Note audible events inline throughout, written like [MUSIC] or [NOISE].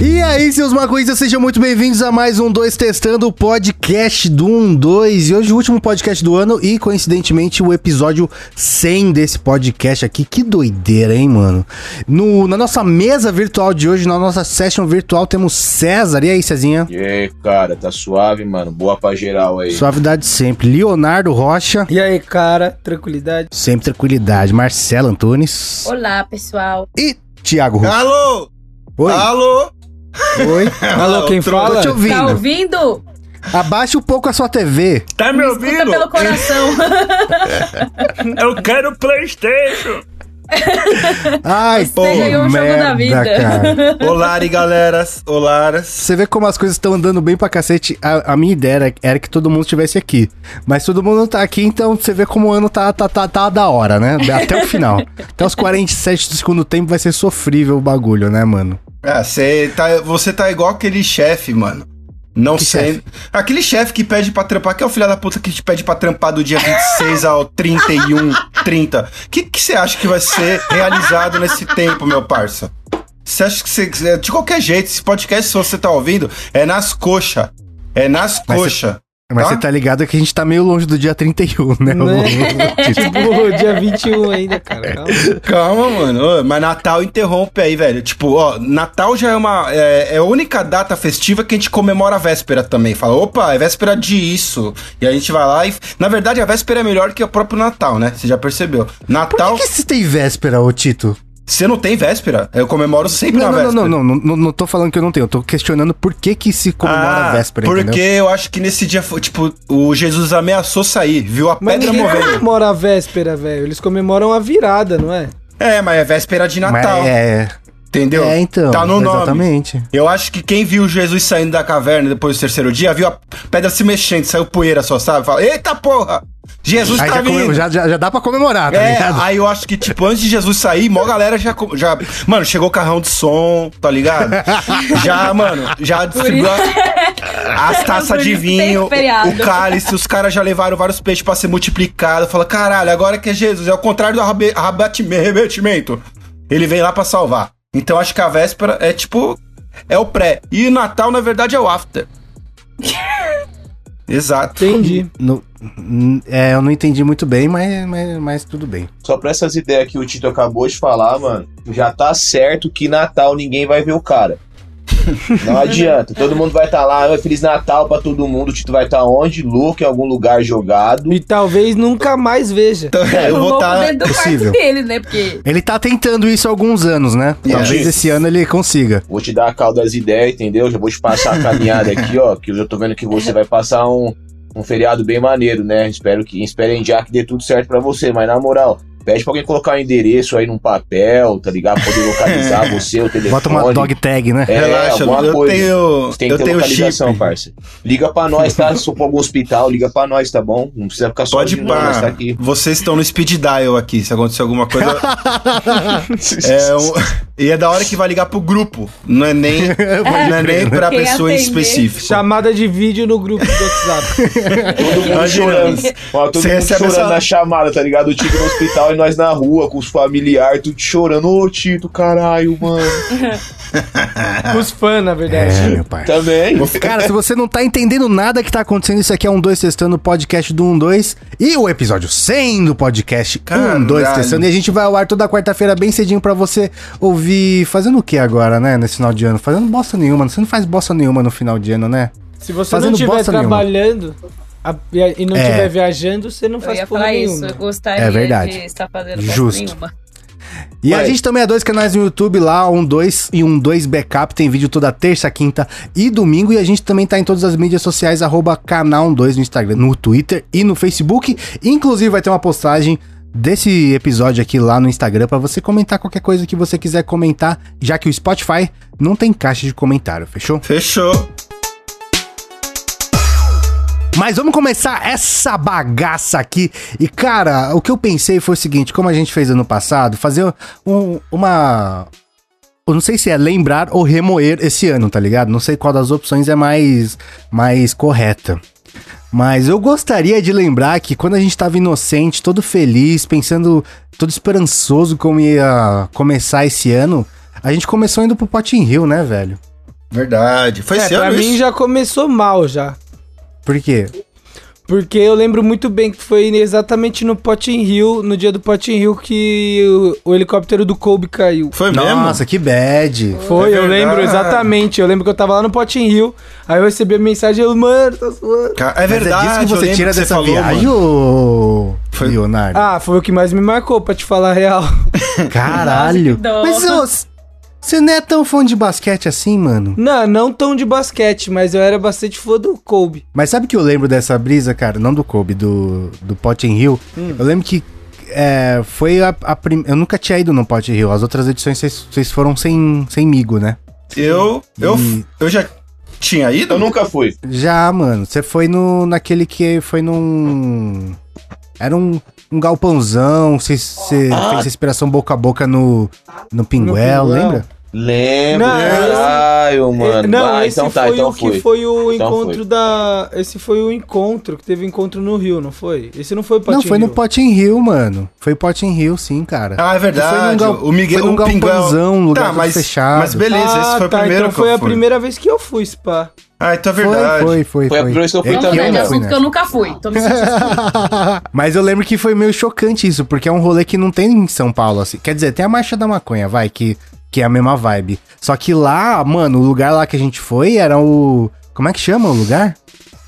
E aí, seus maconhistas, sejam muito bem-vindos a mais um 2 Testando, o podcast do 1 2. E hoje o último podcast do ano e, coincidentemente, o episódio 100 desse podcast aqui. Que doideira, hein, mano? No, na nossa mesa virtual de hoje, na nossa session virtual, temos César. E aí, Cezinha? E aí, cara, tá suave, mano? Boa pra geral aí. Suavidade sempre. Leonardo Rocha. E aí, cara, tranquilidade? Sempre tranquilidade. Marcelo Antunes. Olá, pessoal. E Thiago Russo. Alô? Oi. Alô? Oi. [LAUGHS] Alô, quem fala? Tô te ouvindo. Tá ouvindo? Abaixa um pouco a sua TV. Tá me Escuta ouvindo? pelo coração. [LAUGHS] Eu quero Playstation. [LAUGHS] Ai, pô, um jogo merda, da vida. cara. Olá, galeras. Olá. Você vê como as coisas estão andando bem pra cacete. A, a minha ideia era, era que todo mundo estivesse aqui. Mas todo mundo tá aqui, então você vê como o ano tá, tá, tá, tá da hora, né? Até o final. Até os 47 do segundo tempo vai ser sofrível o bagulho, né, mano? Ah, cê tá, você tá igual aquele chefe, mano. Não Que sei. chefe? Aquele chefe que pede pra trampar, que é o filho da puta que te pede pra trampar do dia 26 ao 31, 30. O que que você acha que vai ser realizado nesse tempo, meu parça? Você acha que você. De qualquer jeito, esse podcast, se você tá ouvindo, é nas coxas. É nas coxas. Mas Tá? você tá ligado que a gente tá meio longe do dia 31, né? Né? [LAUGHS] Tipo, dia 21 ainda, cara. Calma. Calma, mano. Mas Natal interrompe aí, velho. Tipo, ó, Natal já é uma. É, é a única data festiva que a gente comemora a véspera também. Fala, opa, é véspera de isso. E a gente vai lá e. Na verdade, a véspera é melhor que o próprio Natal, né? Você já percebeu. Por Natal. que, que você tem véspera, ô Tito? Você não tem véspera? Eu comemoro sempre Não, na não, véspera. não, não, não, não, não tô falando que eu não tenho. Eu tô questionando por que que se comemora a véspera, Ah, Porque entendeu? eu acho que nesse dia, foi, tipo, o Jesus ameaçou sair, viu a Mas pedra movendo. comemora a véspera, velho. Eles comemoram a virada, não é? É, mas é véspera de Natal. Mas é, Entendeu? é, então. Tá no nome. Exatamente. Eu acho que quem viu Jesus saindo da caverna depois do terceiro dia, viu a pedra se mexendo, saiu poeira só, sabe? Fala, eita porra! Jesus Aí tá já, vindo! já, já, já dá pra comemorar, tá é, ligado? aí eu acho que, tipo, antes de Jesus sair, mó galera já, já. Mano, chegou o carrão de som, tá ligado? [LAUGHS] já, mano, já distribuiu a- as taças de vinho, feriado. o cálice, os caras já levaram vários peixes pra ser multiplicado. Fala, caralho, agora que é Jesus, é o contrário do arrebatimento. Ele vem lá pra salvar. Então acho que a véspera é tipo. É o pré. E o Natal, na verdade, é o after. [LAUGHS] Exato. Entendi. No- é, eu não entendi muito bem, mas, mas, mas tudo bem. Só pra essas ideias que o Tito acabou de falar, mano, já tá certo que Natal ninguém vai ver o cara. Não adianta, todo mundo vai estar lá, "Oi, Feliz Natal pra todo mundo, o Tito vai estar onde? Louco, em algum lugar jogado. E talvez nunca mais veja. Então, é, eu vou estar. dentro do possível. quarto dele, né? Porque Ele tá tentando isso há alguns anos, né? Talvez Isso. esse ano ele consiga. Vou te dar a calda das ideias, entendeu? Já vou te passar a caminhada aqui, ó, que eu já tô vendo que você vai passar um, um feriado bem maneiro, né? Espero que, esperem já que dê tudo certo pra você, mas na moral, pede pra alguém colocar o endereço aí num papel, tá ligado? Poder localizar [LAUGHS] você, o telefone. Bota uma dog tag, né? É, Relaxa, alguma eu coisa. tenho. Você tem que Eu ter tenho localização, chip. parça. Liga pra nós, tá? Se for pra algum hospital, liga pra nós, tá bom? Não precisa ficar Pode sozinho, não, nós tá aqui. Vocês estão no speed dial aqui. Se acontecer alguma coisa. [LAUGHS] é um- E é da hora que vai ligar pro grupo. Não é nem, [LAUGHS] não é nem pra Quem pessoa específico. Chamada de vídeo no grupo do WhatsApp. Todo mundo Imagina, chorando. Ó, todo você mundo recebe chorando essa- na chamada, tá ligado? O Tito no hospital e nós na rua, com os familiares, tudo chorando. Ô, Tito, caralho, mano. [LAUGHS] Os fãs, na verdade. É, meu pai. Também. Cara, se você não tá entendendo nada que tá acontecendo, isso aqui é um 2 testando o podcast do 1 2 e o episódio 100 do podcast 1 2 Caralho. testando. E a gente vai ao ar toda quarta-feira bem cedinho pra você ouvir. Fazendo o que agora, né? Nesse final de ano? Fazendo bosta nenhuma. Você não faz bosta nenhuma no final de ano, né? Se você Fazendo não estiver bosta nenhuma. A- e a- e não É. estiver viajando, você não eu faz porra falar nenhuma. isso. Eu gostaria É verdade. de estar fazendo Justo. Nenhuma. E a gente também é dois canais no YouTube lá, um 2 e um 2 backup. Tem vídeo toda terça, quinta e domingo. E a gente também tá em todas as mídias sociais, arroba canal 12 no Instagram, no Twitter e no Facebook. Inclusive vai ter uma postagem desse episódio aqui lá no Instagram pra você comentar qualquer coisa que você quiser comentar, já que o Spotify não tem caixa de comentário, fechou? Fechou. Mas vamos começar essa bagaça aqui. E, cara, o que eu pensei foi o seguinte: como a gente fez ano passado, fazer um- uma. Eu não sei se é lembrar ou remoer esse ano, tá ligado? Não sei qual das opções é mais, mais correta. Mas eu gostaria de lembrar que quando a gente tava inocente, todo feliz, pensando, todo esperançoso como ia começar esse ano, a gente começou indo pro Potting Hill, né, velho? Verdade. Foi É, esse pra ano mim isso? já começou mal já. Por quê? Porque eu lembro muito bem que foi exatamente no Potting Hill, no dia do Potting Hill, que o, o helicóptero do Kobe caiu. Foi mesmo? Nossa, que bad. Foi, É eu lembro exatamente. Eu lembro que eu tava lá no Potting Hill, aí eu recebi a mensagem, eu, mano, tá suando. É Mas verdade. é disso que você tira que você dessa falou, viagem, ô Foi- Leonardo? Ah, foi o que mais me marcou, pra te falar a real. Caralho. Nossa, Mas ô, você não é tão fã de basquete assim, mano? Não, não tão de basquete, mas eu era bastante fã do Kobe. Mas sabe que eu lembro dessa brisa, cara? Não do Kobe, do, do Potting Hill. Hum. Eu lembro que é, foi a, a prim... Eu nunca tinha ido no Potting Hill. As outras edições vocês- foram sem, sem migo, né? Eu, eu, E- eu já tinha ido? Eu nunca fui. Já, mano. Você foi no naquele que foi num. Era um, um galpãozão. Você Ah. fez respiração boca a boca no, no Pinguel, Pinguel. lembra? Lembro, Não, caralho, mano. Eh, Não, ah, esse então tá, foi então o que fui. foi o Então encontro foi. da. Esse foi o encontro que teve encontro no Rio, não foi? Esse não foi o não, Potting foi no Hill. Potting Hill, mano. Foi Potting Hill, sim, cara. Ah, é Que foi verdade. gal- o Miguel, foi num o Pinguel. galpãozão, um lugar tá, mas, fechado. mas beleza, esse foi o tá, primeiro então que foi a fui. primeira vez que eu fui, Spa. Ah, então é Foi, verdade. foi, foi. Foi a primeira vez que eu fui Não também, né? assunto fui que eu nunca fui. Tô me [LAUGHS] Mas eu lembro que foi meio chocante isso, porque é um rolê que não tem em São Paulo, assim. Quer dizer, tem a Marcha da Maconha, vai, que, que é a mesma vibe. Só que lá, mano, o lugar lá que a gente foi era o. Como é que chama o lugar?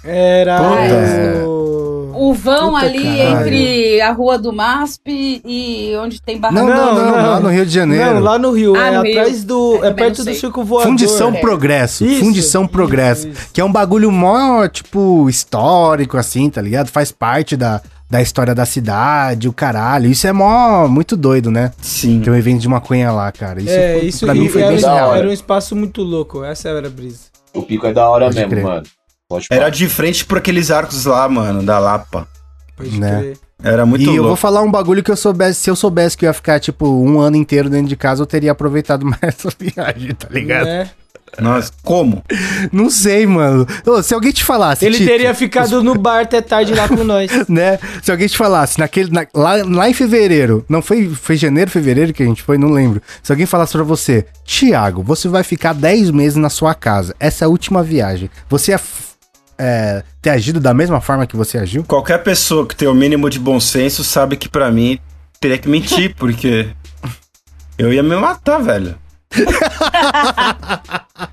Era Puta. o... o vão Puta, ali caralho. entre a rua do MASP e onde tem barraca. Não, não, não, não. lá no Rio de Janeiro. Não, lá no Rio, Ah, é no Rio. atrás do... É, É, perto do. Circo Voador. Fundição É. Progresso. Isso, Fundição isso, Progresso. isso. Que é um bagulho mó, tipo, histórico, assim, tá ligado? Faz parte da, da história da cidade, o caralho. Isso é mó, muito doido, né? Sim. Que é um evento de maconha lá, cara. Isso, é, foi- isso pra mim e foi era, bem da era, um espaço muito louco, essa era a brisa. O pico é da hora Pode mesmo, crer. mano. Pode Era de frente por aqueles arcos lá, mano, da Lapa. Pode Né? crer. Era muito e eu vou louco. falar um bagulho que eu soubesse, se eu soubesse que eu ia ficar, tipo, um ano inteiro dentro de casa, eu teria aproveitado [LAUGHS] mais essa viagem, tá ligado? Né? Nossa, como? Não sei, mano. Ô, se alguém te falasse. Ele Tito, teria ficado no bar até tarde lá com nós. [LAUGHS] Né? Se alguém te falasse, naquele, na- lá, lá em fevereiro, não foi, foi janeiro, fevereiro que a gente foi, não lembro. Se alguém falasse pra você, Tiago, você vai ficar 10 meses na sua casa, essa é a última viagem. Você ia f- é, ter agido da mesma forma que você agiu? Qualquer pessoa que tem o mínimo de bom senso sabe que pra mim teria que mentir, porque eu ia me matar, velho.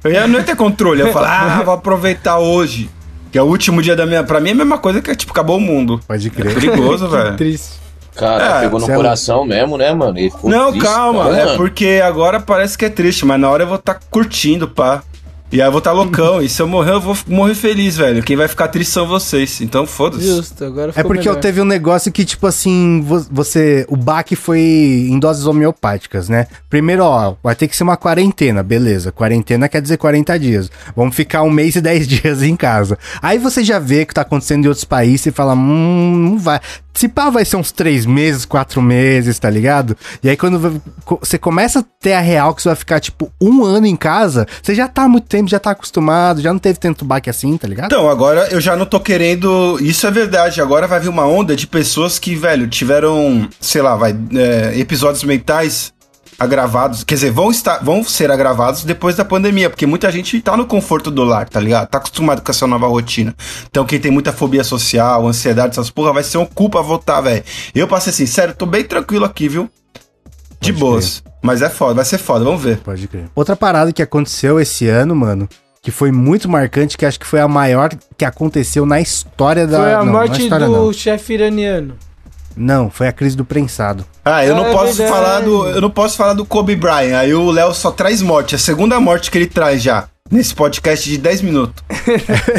Eu ia, não ia ter controle. Eu ia falar, ah, vou aproveitar hoje. Que é o último dia da minha. Pra mim é a mesma coisa que tipo, acabou o mundo. Pode É crer. perigoso, [LAUGHS] velho. Triste. Cara, É, pegou no é coração mesmo, né, mano? Não, triste, calma. cara, é mano. porque agora parece que é triste, mas na hora eu vou estar curtindo, pá. E aí eu vou estar loucão. e se eu morrer, eu vou morrer feliz, velho. Quem vai ficar triste são vocês. Então foda-se. Justo, agora É porque eu melhor. teve um negócio que, tipo assim, vo- você. O baque foi em doses homeopáticas, né? Primeiro, ó, vai ter que ser uma quarentena, beleza. Quarentena quer dizer 40 dias. Vamos ficar um mês e 10 [LAUGHS] dias em casa. Aí você já vê o que tá acontecendo em outros países e fala, hum, não vai. Se pá, vai ser uns três meses, quatro meses, tá ligado? E aí quando você começa a ter a real que você vai ficar, tipo, um ano em casa, você já tá muito tempo, já tá acostumado, já não teve tanto baque assim, tá ligado? Então, agora eu já não tô querendo. Isso é verdade. Agora vai vir uma onda de pessoas que, velho, tiveram, sei lá, vai, é, episódios mentais agravados. Quer dizer, vão, estar, vão ser agravados depois da pandemia, porque muita gente tá no conforto do lar, tá ligado? Tá acostumado com essa nova rotina. Então, quem tem muita fobia social, ansiedade, essas porra, vai ser um culpa votar, velho. Eu passei assim, sério, tô bem tranquilo aqui, viu? De boas. Mas é foda, vai ser foda, vamos ver. Pode crer. Outra parada que aconteceu esse ano, mano, que foi muito marcante, que acho que foi a maior que aconteceu na história da. Foi a não, na morte história do Não. chefe iraniano. não, foi a crise do prensado. Ah, eu Ah, não é posso verdade. falar do. Eu não posso falar do Kobe Bryant. Aí o Léo só traz morte. É a segunda morte que ele traz já. Nesse podcast de 10 minutos. [LAUGHS]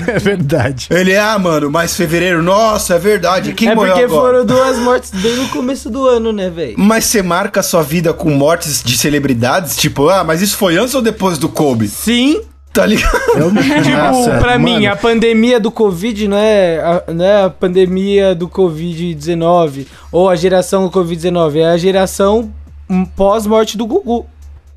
É verdade. Ele, ah, mano, mas fevereiro, nossa, é verdade. Quem é morreu porque agora? foram duas [LAUGHS] mortes bem no começo do ano, né, velho? Mas você marca a sua vida com mortes de celebridades? Tipo, ah, mas isso foi antes ou depois do Kobe? Sim. Tá ligado? [LAUGHS] Eu, Tipo, Nossa, pra mano, mim, a pandemia do Covid não é a, não é a pandemia do Covid-19 ou a geração do Covid-19, é a geração pós-morte do Gugu.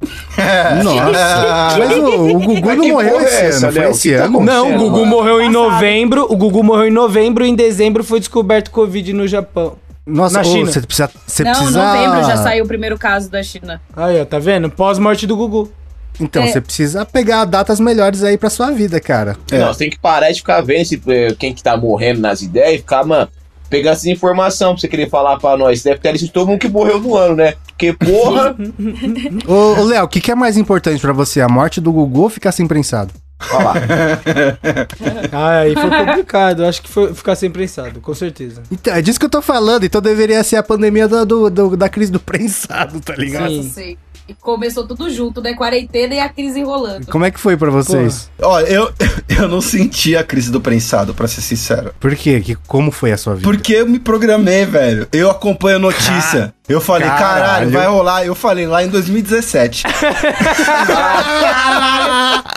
[LAUGHS] Nossa. Mas o, o Gugu Mas não morreu porra é esse essa, ano, foi Léo? esse Que tá ano. Não, o Gugu mano. morreu em novembro, o Gugu morreu em novembro e em dezembro foi descoberto Covid no Japão. Nossa, na ô, China. você precisa. Você Não, precisa... novembro já saiu o primeiro caso da China. Aí, ó, tá vendo? Pós-morte do Gugu. Então, É. você precisa pegar datas melhores aí pra sua vida, cara. É. Não, você tem que parar de ficar vendo esse, eh, quem que tá morrendo nas ideias e ficar, mano, pegando essa informação pra você querer falar pra nós. Deve ter a lista de todo mundo que morreu no ano, né? Porque, porra. [LAUGHS] Ô, ô, Léo, o que, que é mais importante pra você? A morte do Gugu ou ficar sem prensado? Olha lá. [LAUGHS] Ah, aí foi complicado. Acho que foi ficar sem prensado, com certeza. Então, é disso que eu tô falando. Então deveria ser a pandemia do, do- do- da crise do prensado, tá ligado? Sim. Sei. E começou tudo junto, né? Quarentena e a crise rolando. Como é que foi pra vocês? Olha, eu, [LAUGHS] eu não senti a crise do prensado, pra ser sincero. Por quê? Que, como foi a sua vida? Porque eu me programei, velho. Eu acompanho notícia. Eu falei, caralho, Caralho. vai rolar. Eu falei lá em 2017. [LAUGHS]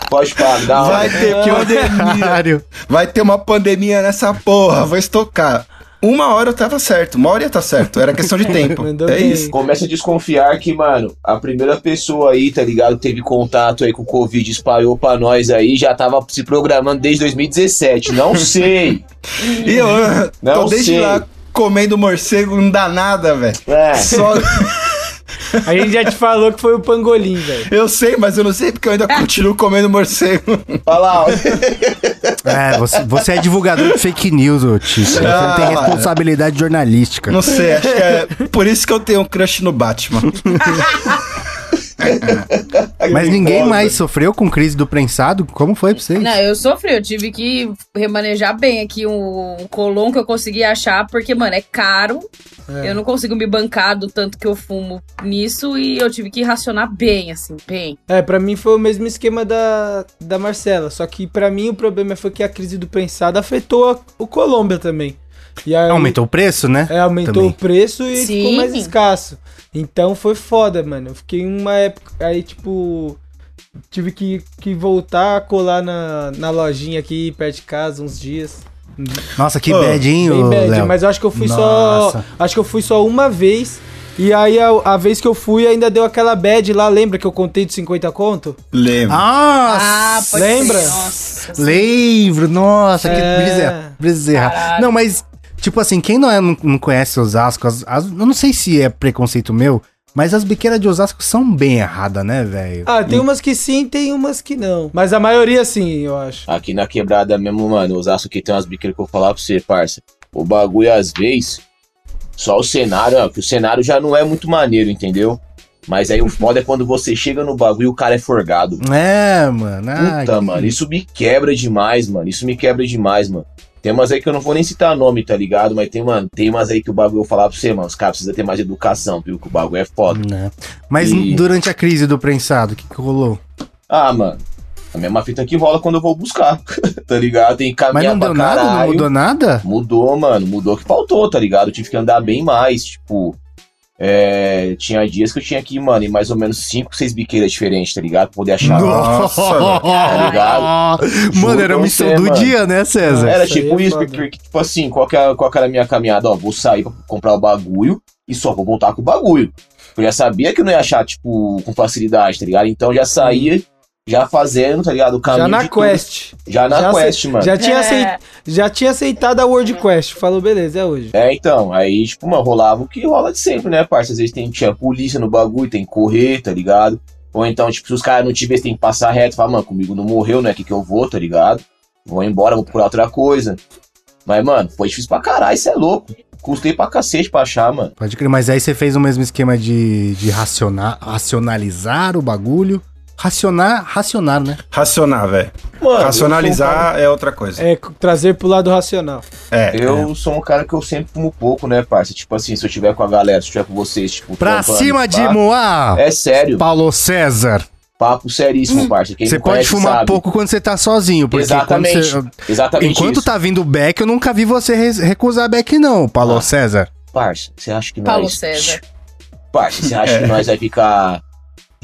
Pode falar, dá uma. Vai ter pandemia. Vai ter uma pandemia nessa porra. Vou estocar. Uma hora eu tava certo. Uma hora ia tá certo. Era questão de tempo. [LAUGHS] É bem. isso. Começa a desconfiar que, mano, a primeira pessoa aí, tá ligado, teve contato aí com o Covid, espalhou pra nós aí, já tava se programando desde 2017. Não [LAUGHS] sei. E eu Não tô desde sei. lá comendo morcego, não dá nada, velho. É. Só. [LAUGHS] A gente já te falou que foi o pangolim, velho. Eu sei, mas eu não sei porque eu ainda continuo comendo morcego. Olha lá, ó. É, você, você é divulgador de fake news, ô Tico. Você Ah, não tem responsabilidade jornalística. Não sei, acho que é por isso que eu tenho um crush no Batman. [LAUGHS] [LAUGHS] Mas ninguém Foda. mais sofreu com crise do prensado? Como foi pra vocês? Não, eu sofri, eu tive que remanejar bem aqui um, um colon que eu consegui achar, porque, mano, é caro. É. Eu não consigo me bancar do tanto que eu fumo nisso e eu tive que racionar bem, assim, bem. É, pra mim foi o mesmo esquema da, da Marcela. Só que pra mim o problema foi que a crise do prensado afetou a- o Colômbia também. E aí, Aumentou o preço, né? É, aumentou Também. o preço e Sim. ficou mais escasso. Então foi foda, mano. Eu fiquei uma época. Aí, tipo. Tive que, que voltar a colar na, na lojinha aqui perto de casa uns dias. Nossa, que Ô, bad, hein, Bem ô, bad, Léo? mas eu acho que eu fui Nossa. só. Acho que eu fui só uma vez. E aí a, a vez que eu fui ainda deu aquela bad lá, lembra que eu contei de 50 conto? Lembro. Ah, pode lembra? Nossa. Lembro, nossa, que É. brisa, brisa. Caralho. Não, mas, tipo assim, quem não, é, não, não conhece Osasco, as, as- eu não sei se é preconceito meu, mas as biqueiras de Osasco são bem erradas, né, velho? Ah, tem umas que sim, tem umas que não. Mas a maioria sim, eu acho. Aqui na quebrada mesmo, mano, os aços que tem umas biqueiras que eu vou falar pra você, parça. O bagulho, às vezes, só o cenário, ó, que o cenário já não é muito maneiro, entendeu? Mas aí o [LAUGHS] foda é quando você chega no bagulho e o cara é forgado. É, mano. ai, Puta, que- mano, isso me quebra demais, mano. Isso me quebra demais, mano. Tem umas aí que eu não vou nem citar nome, tá ligado? Mas tem, mano, tem umas aí que o bagulho eu vou falar pra você, mano. Os caras precisam ter mais educação, viu? Que o bagulho é foda. Né? Mas E- durante a crise do prensado, o que, que rolou? Ah, mano. A mesma fita que rola quando eu vou buscar, [LAUGHS] tá ligado? Tem que Mas caminhar não deu nada? Não mudou nada? Mudou, mano. Mudou que faltou, tá ligado? Eu tive que andar bem mais. Tipo, é, tinha dias que eu tinha que ir, mano, em mais ou menos 5, 6 biqueiras diferentes, tá ligado? Pra poder achar. Nossa, Tá ligado? [LAUGHS] Mano, era a missão você, do mano. dia, né, César? Era Isso tipo é isso, porque, tipo assim, qual que, é, qual que era a minha caminhada? Ó, vou sair pra comprar o bagulho e só vou voltar com o bagulho. Eu já sabia que eu não ia achar, tipo, com facilidade, tá ligado? Então já saía, já fazendo, tá ligado? O caminho Já na de tudo. quest. Já na Já quest, mano. Já tinha, É. aceit- já tinha aceitado a World Quest. Falou, beleza, é hoje. É, então, aí, tipo, mano, rolava o que rola de sempre, né, parça? Às vezes tem, tinha polícia no bagulho, tem que correr, tá ligado? Ou então, tipo, se os caras não te verem, tem que passar reto, fala, mano, comigo não morreu, né, que que eu vou, tá ligado? Vou embora, vou procurar outra coisa. Mas, mano, foi difícil pra caralho, isso é louco. Custei pra cacete pra achar, mano. Pode crer, mas aí você fez o mesmo esquema de, de racionar, racionalizar o bagulho. Racionar, racionar, né? Racionar, velho. Racionalizar é outra coisa. É trazer pro lado racional. É. Eu sou, um cara, eu sou um cara que eu sempre fumo pouco, né, parça? Tipo assim, se eu tiver com a galera, se eu tiver com vocês, tipo. Pra cima de pá, Moá! É sério, Paulo César. papo seríssimo, parça. Quem Você pode conhece fumar sabe. pouco quando você tá sozinho, porque Exatamente. você. Exatamente Enquanto isso. tá vindo o Beck, eu nunca vi você recusar Beck, não, Paulo Ah. César. Parça, você acha que Paulo nós. César. Parça, você acha É. que [LAUGHS] nós vai ficar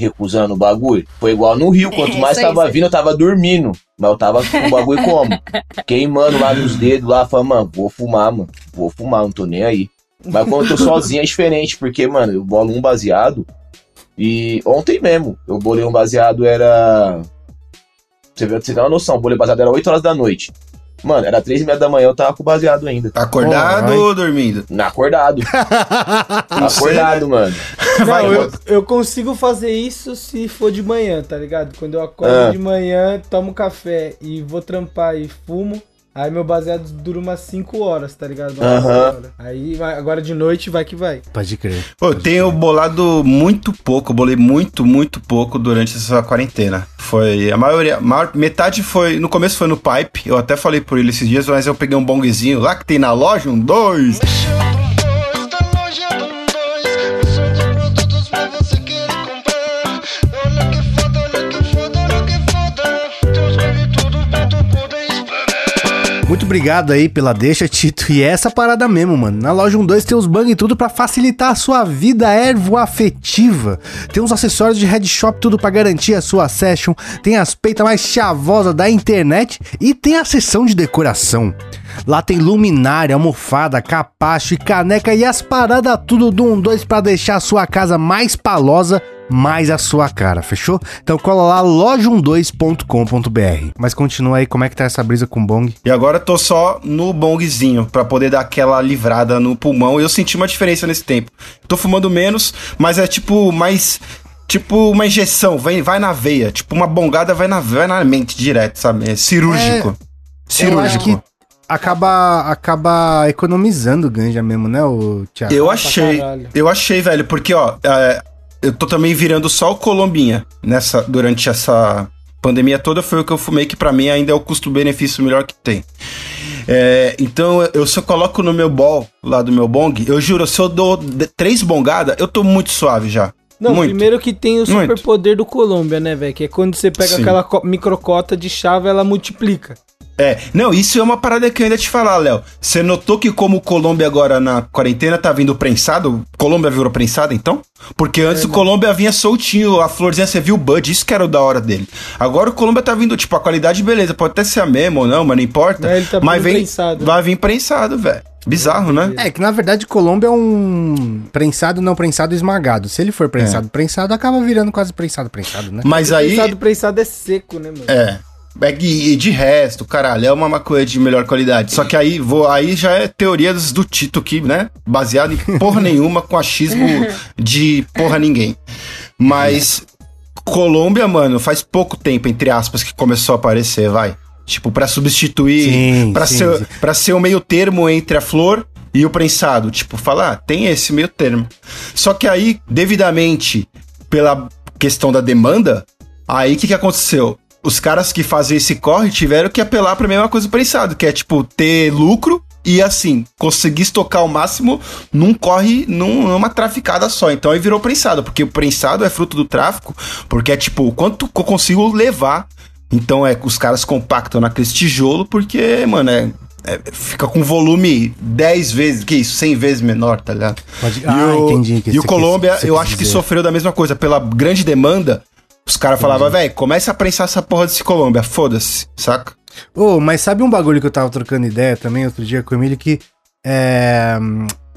recusando o bagulho? Foi igual no Rio, quanto É, mais isso tava isso vindo, eu tava dormindo. Mas eu tava com o bagulho como? [LAUGHS] Queimando lá nos dedos, lá, falando, mano, vou fumar, mano. Vou fumar, não tô nem aí. Mas quando eu tô sozinho é diferente, porque, mano, eu bolo um baseado. E ontem mesmo, eu bolei um baseado, era. Você vê, você tem uma noção, o bolei baseado era 8 horas da noite. Mano, era três e meia da manhã, eu tava com o baseado ainda. Tá acordado Oi. ou dormindo? Na acordado. [LAUGHS] acordado, mano. [LAUGHS] Vai, Não, eu, eu consigo fazer isso se for de manhã, tá ligado? Quando eu acordo Ah. de manhã, tomo café e vou trampar e fumo, aí meu baseado dura umas 5 horas, tá ligado? Horas. Aí agora de noite vai que vai. Pode crer. Pô, eu tenho bolado muito pouco, bolei muito, muito pouco durante essa quarentena. Foi a maioria, a maior, metade foi, no começo foi no pipe, eu até falei por ele esses dias, mas eu peguei um bongzinho lá que tem na loja, um dois. Muito obrigado aí pela deixa, Tito. E é essa parada mesmo, mano. Na loja 12 tem os bang e tudo pra facilitar a sua vida ervo-afetiva. Tem uns acessórios de headshop, tudo pra garantir a sua session. Tem as peitas mais chavosas da internet e tem a seção de decoração. Lá tem luminária, almofada, capacho e caneca e as paradas tudo do 12 pra deixar a sua casa mais palosa mais a sua cara, fechou? Então cola lá loja12.com.br. Mas continua aí, como é que tá essa brisa com bong? E agora eu tô só no bongzinho, pra poder dar aquela livrada no pulmão. E eu senti uma diferença nesse tempo. Tô fumando menos, mas é tipo mais. Tipo uma injeção, vai, vai na veia. Tipo uma bongada vai na, vai na mente direto, sabe? É cirúrgico. Que cirúrgico. acaba, acaba economizando ganja mesmo, né, o Thiago? Eu achei, eu achei, velho, porque, ó, é, eu tô também virando só o Colombinha nessa, durante essa pandemia toda, foi o que eu fumei, que pra mim ainda é o custo-benefício melhor que tem. É, então, eu só coloco no meu bol, lá do meu bong, eu juro, se eu dou três bongadas, eu tô muito suave já. Não, muito. primeiro que tem o superpoder do Colômbia, né, velho? Que é quando você pega Sim. aquela co- microcota de chave, ela multiplica. É, não, isso é uma parada que eu ainda te falar, Léo. Você notou que como o Colômbia agora na quarentena tá vindo prensado, Colômbia virou prensado então? Porque antes o Colômbia vinha soltinho, a florzinha você viu o bud, isso que era o da hora dele. Agora o Colômbia tá vindo, tipo, a qualidade beleza, pode até ser a mesma ou não, mas não importa. Não, ele tá mas vindo vem, prensado. vai vir prensado, velho. Bizarro, né? É, que na verdade Colômbia é um prensado, não prensado, esmagado. Se ele for prensado, prensado, acaba virando quase prensado, prensado, né? Mas aí Prensado, prensado é seco, né, mano? É. É E de resto, caralho, é uma maconha de melhor qualidade. Só que aí, vou, aí já é teorias do Tito aqui, né? Baseado em porra [LAUGHS] nenhuma, com achismo de porra ninguém. Mas Colômbia, mano, faz pouco tempo, entre aspas, que começou a aparecer, vai. Tipo, pra substituir, sim, ser, sim. pra ser o meio termo entre a flor e o prensado. Tipo, falar, ah, tem esse meio termo. Só que aí, devidamente, pela questão da demanda, aí o que, que aconteceu? Os caras que fazem esse corre tiveram que apelar pra mesma coisa do prensado, que é tipo ter lucro e assim, conseguir estocar o máximo num corre, num- numa traficada só. Então aí virou prensado, porque o prensado é fruto do tráfico, porque é tipo, o quanto que eu consigo levar. Então é, os caras compactam naquele tijolo, porque, mano, é. é- fica com volume 10 vezes, que isso, 100 vezes menor, tá ligado? Pode- E Ah, o, entendi o que E o Colômbia, eu acho que dizer. sofreu da mesma coisa. Pela grande demanda, os caras falavam, velho, começa a prensar essa porra desse Colômbia, foda-se, saca? Ô, mas sabe um bagulho que eu tava trocando ideia também outro dia com o Emílio que é,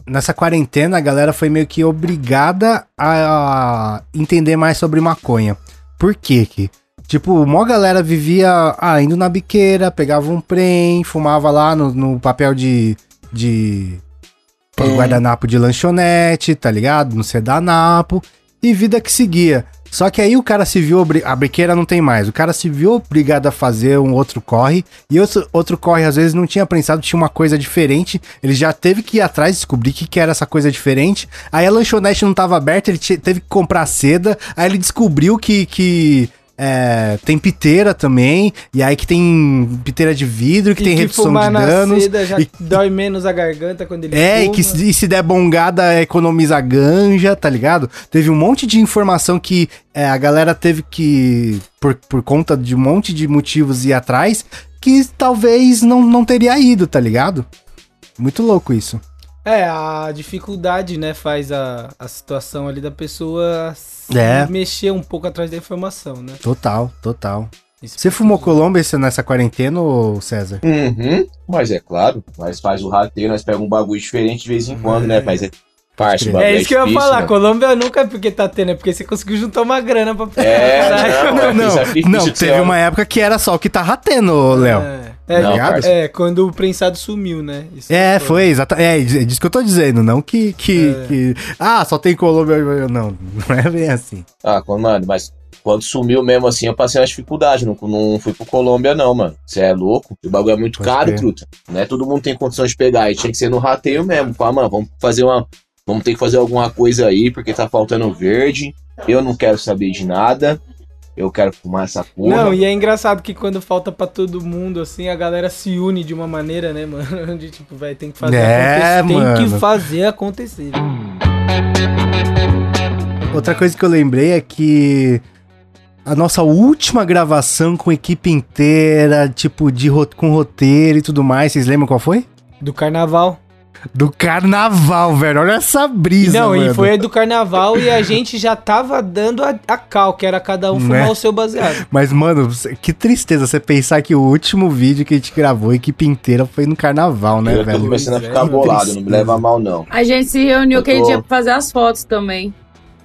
nessa quarentena a galera foi meio que obrigada a entender mais sobre maconha. Por quê que? Tipo, mó galera vivia ah, indo na biqueira, pegava um prem, fumava lá no, no papel de, de guardanapo de lanchonete, tá ligado? No sedanapo, e vida que seguia. Só que aí o cara se viu, a biqueira não tem mais, o cara se viu obrigado a fazer um outro corre, e outro, outro corre às vezes não tinha prensado, tinha uma coisa diferente, ele já teve que ir atrás, descobrir o que, que era essa coisa diferente, aí a lanchonete não tava aberta, ele te- teve que comprar seda, aí ele descobriu que... que é, tem piteira também, e aí que tem piteira de vidro, que E tem redução fumar de na danos. já e- dói menos a garganta quando ele é, e fuma. que se, e se der bongada, economiza ganja, tá ligado? Teve um monte de informação que é, a galera teve que, por, por conta de um monte de motivos, ir atrás, que talvez não, não teria ido, tá ligado? Muito louco isso. É, a dificuldade, né, faz a, a situação ali da pessoa se É. mexer um pouco atrás da informação, né? Total, total. Isso Você fumou Colômbia nessa quarentena, ô César? Uhum, mas é claro, nós faz o rateio, nós pegamos um bagulho diferente de vez em quando, né? Mas é parte, bagulho É isso que eu ia falar, né? Colômbia nunca é porque tá tendo, é porque você conseguiu juntar uma grana pra É, [LAUGHS] não, é Não, sacrifício não, que teve uma época que era só o que tá ratendo, ô Léo. É. É, Não, é, quando o prensado sumiu, né? Isso É, foi, exatamente. É, é disso que eu tô dizendo, não que. que, É. que- ah, só tem Colômbia. Não, não é bem assim. Ah, quando, mano, mas quando sumiu mesmo assim, eu passei uma dificuldade. Não, não fui pro Colômbia, não, mano. Você é louco? O bagulho é muito Pode caro, truta. Né? Todo mundo tem condição de pegar. E tinha que ser no rateio mesmo. Falar, mano, vamos fazer uma. Vamos ter que fazer alguma coisa aí, porque tá faltando verde. Eu não quero saber de nada. Eu quero fumar essa porra. Não, e é engraçado que quando falta pra todo mundo, assim, a galera se une de uma maneira, né, [LAUGHS] mano? Onde, tipo, vai, tem que fazer É, acontecer. Tem mano. que fazer acontecer. Outra coisa que eu lembrei é que a nossa última gravação com equipe inteira, tipo, de com roteiro e tudo mais, vocês lembram qual foi? Do carnaval. Do carnaval, velho. Olha essa brisa, não, mano. e foi a do carnaval e a gente já tava dando a, a cal, que era cada um fumar Né? o seu baseado. Mas, mano, que tristeza você pensar que o último vídeo que a gente gravou, a equipe inteira, foi no carnaval, né, eu tô velho? começando a Pois é, ficar bolado, não me leva a mal, não. A gente se reuniu Eu aquele tô- dia pra fazer as fotos também.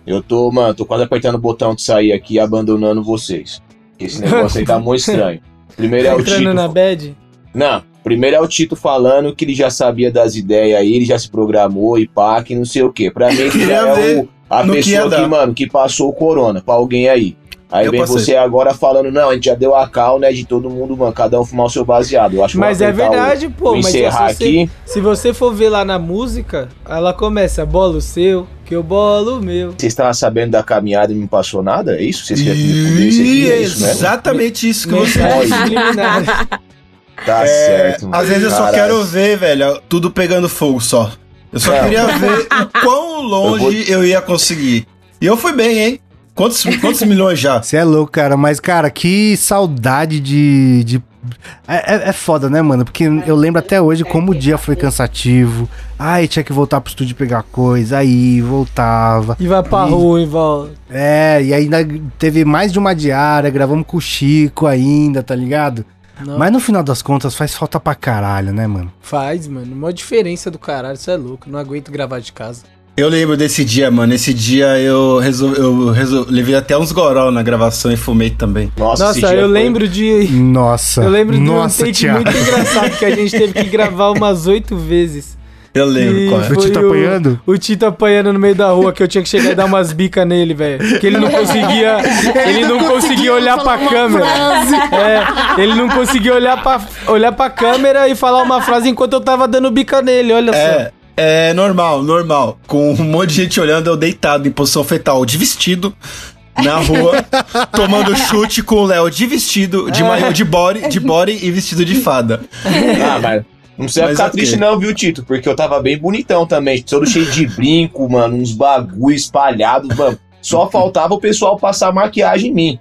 Eu tô, mano, tô quase apertando o botão de sair aqui e abandonando vocês. Esse negócio aí tá muito [LAUGHS] estranho. Primeiro é o Entrando Tito. na bad. Não, primeiro é o Tito falando que ele já sabia das ideias aí, ele já se programou e pá, que não sei o quê. Pra mim, [LAUGHS] ele é o, a no que pessoa que, dar. mano, que passou o corona pra alguém aí. Aí Eu vem passei. você agora falando, não, a gente já deu a cal, né, de todo mundo, mano, cada um fumar o seu baseado. Eu acho que Mas é apertar o- verdade, pô. Mas se encerrar você, aqui. se você for ver lá na música, ela começa, bola o seu, que eu bolo o meu. Vocês estavam sabendo da caminhada e não passou nada? É isso? Vocês querem me fuder isso aqui? É isso mesmo? exatamente isso que você Mensagem disse. [LAUGHS] Tá É, certo, mano. Às vezes eu só quero ver, velho, tudo pegando fogo só. Eu só Não. queria [LAUGHS] ver o quão longe eu, ia conseguir. E eu fui bem, hein? Quantos, quantos milhões já? Você é louco, cara. Mas, cara, que saudade de. de... É, é- é foda, né, mano? Porque eu lembro até hoje como o dia foi cansativo. Ai, tinha que voltar pro estúdio pegar coisa. Aí, voltava. E vai pra E- rua e volta. É, e ainda teve mais de uma diária. Gravamos com o Chico ainda, tá ligado? Não. Mas no final das contas faz falta pra caralho, né, mano? Faz, mano. Uma diferença do caralho, isso é louco. Não aguento gravar de casa. Eu lembro desse dia, mano. Esse dia eu, resol... eu resol... levei até uns goró na gravação e fumei também. Nossa, esse Nossa, dia eu foi- lembro de. Nossa. Eu lembro de Nossa, um take Thiago. muito engraçado que a gente teve que gravar [LAUGHS] umas oito vezes. Eu lembro, E qual é. O Tito apanhando? O Tito apanhando no meio da rua, que eu tinha que chegar e dar umas bicas nele, velho. Que ele não conseguia. [LAUGHS] Ele não conseguia olhar pra câmera. É, ele não conseguia olhar pra, olhar pra câmera e falar uma frase enquanto eu tava dando bica nele, olha É, é normal, normal. Com um monte de gente olhando, eu deitado em posição fetal, de vestido, na rua, [LAUGHS] tomando chute com o Léo de vestido, de maiô de body, de body e vestido de fada. [LAUGHS] Ah, mas não precisa Mas ficar ok. triste não, viu, Tito? Porque eu tava bem bonitão também, todo cheio de brinco, mano, uns bagulho espalhados, mano. Só faltava o pessoal passar maquiagem em mim.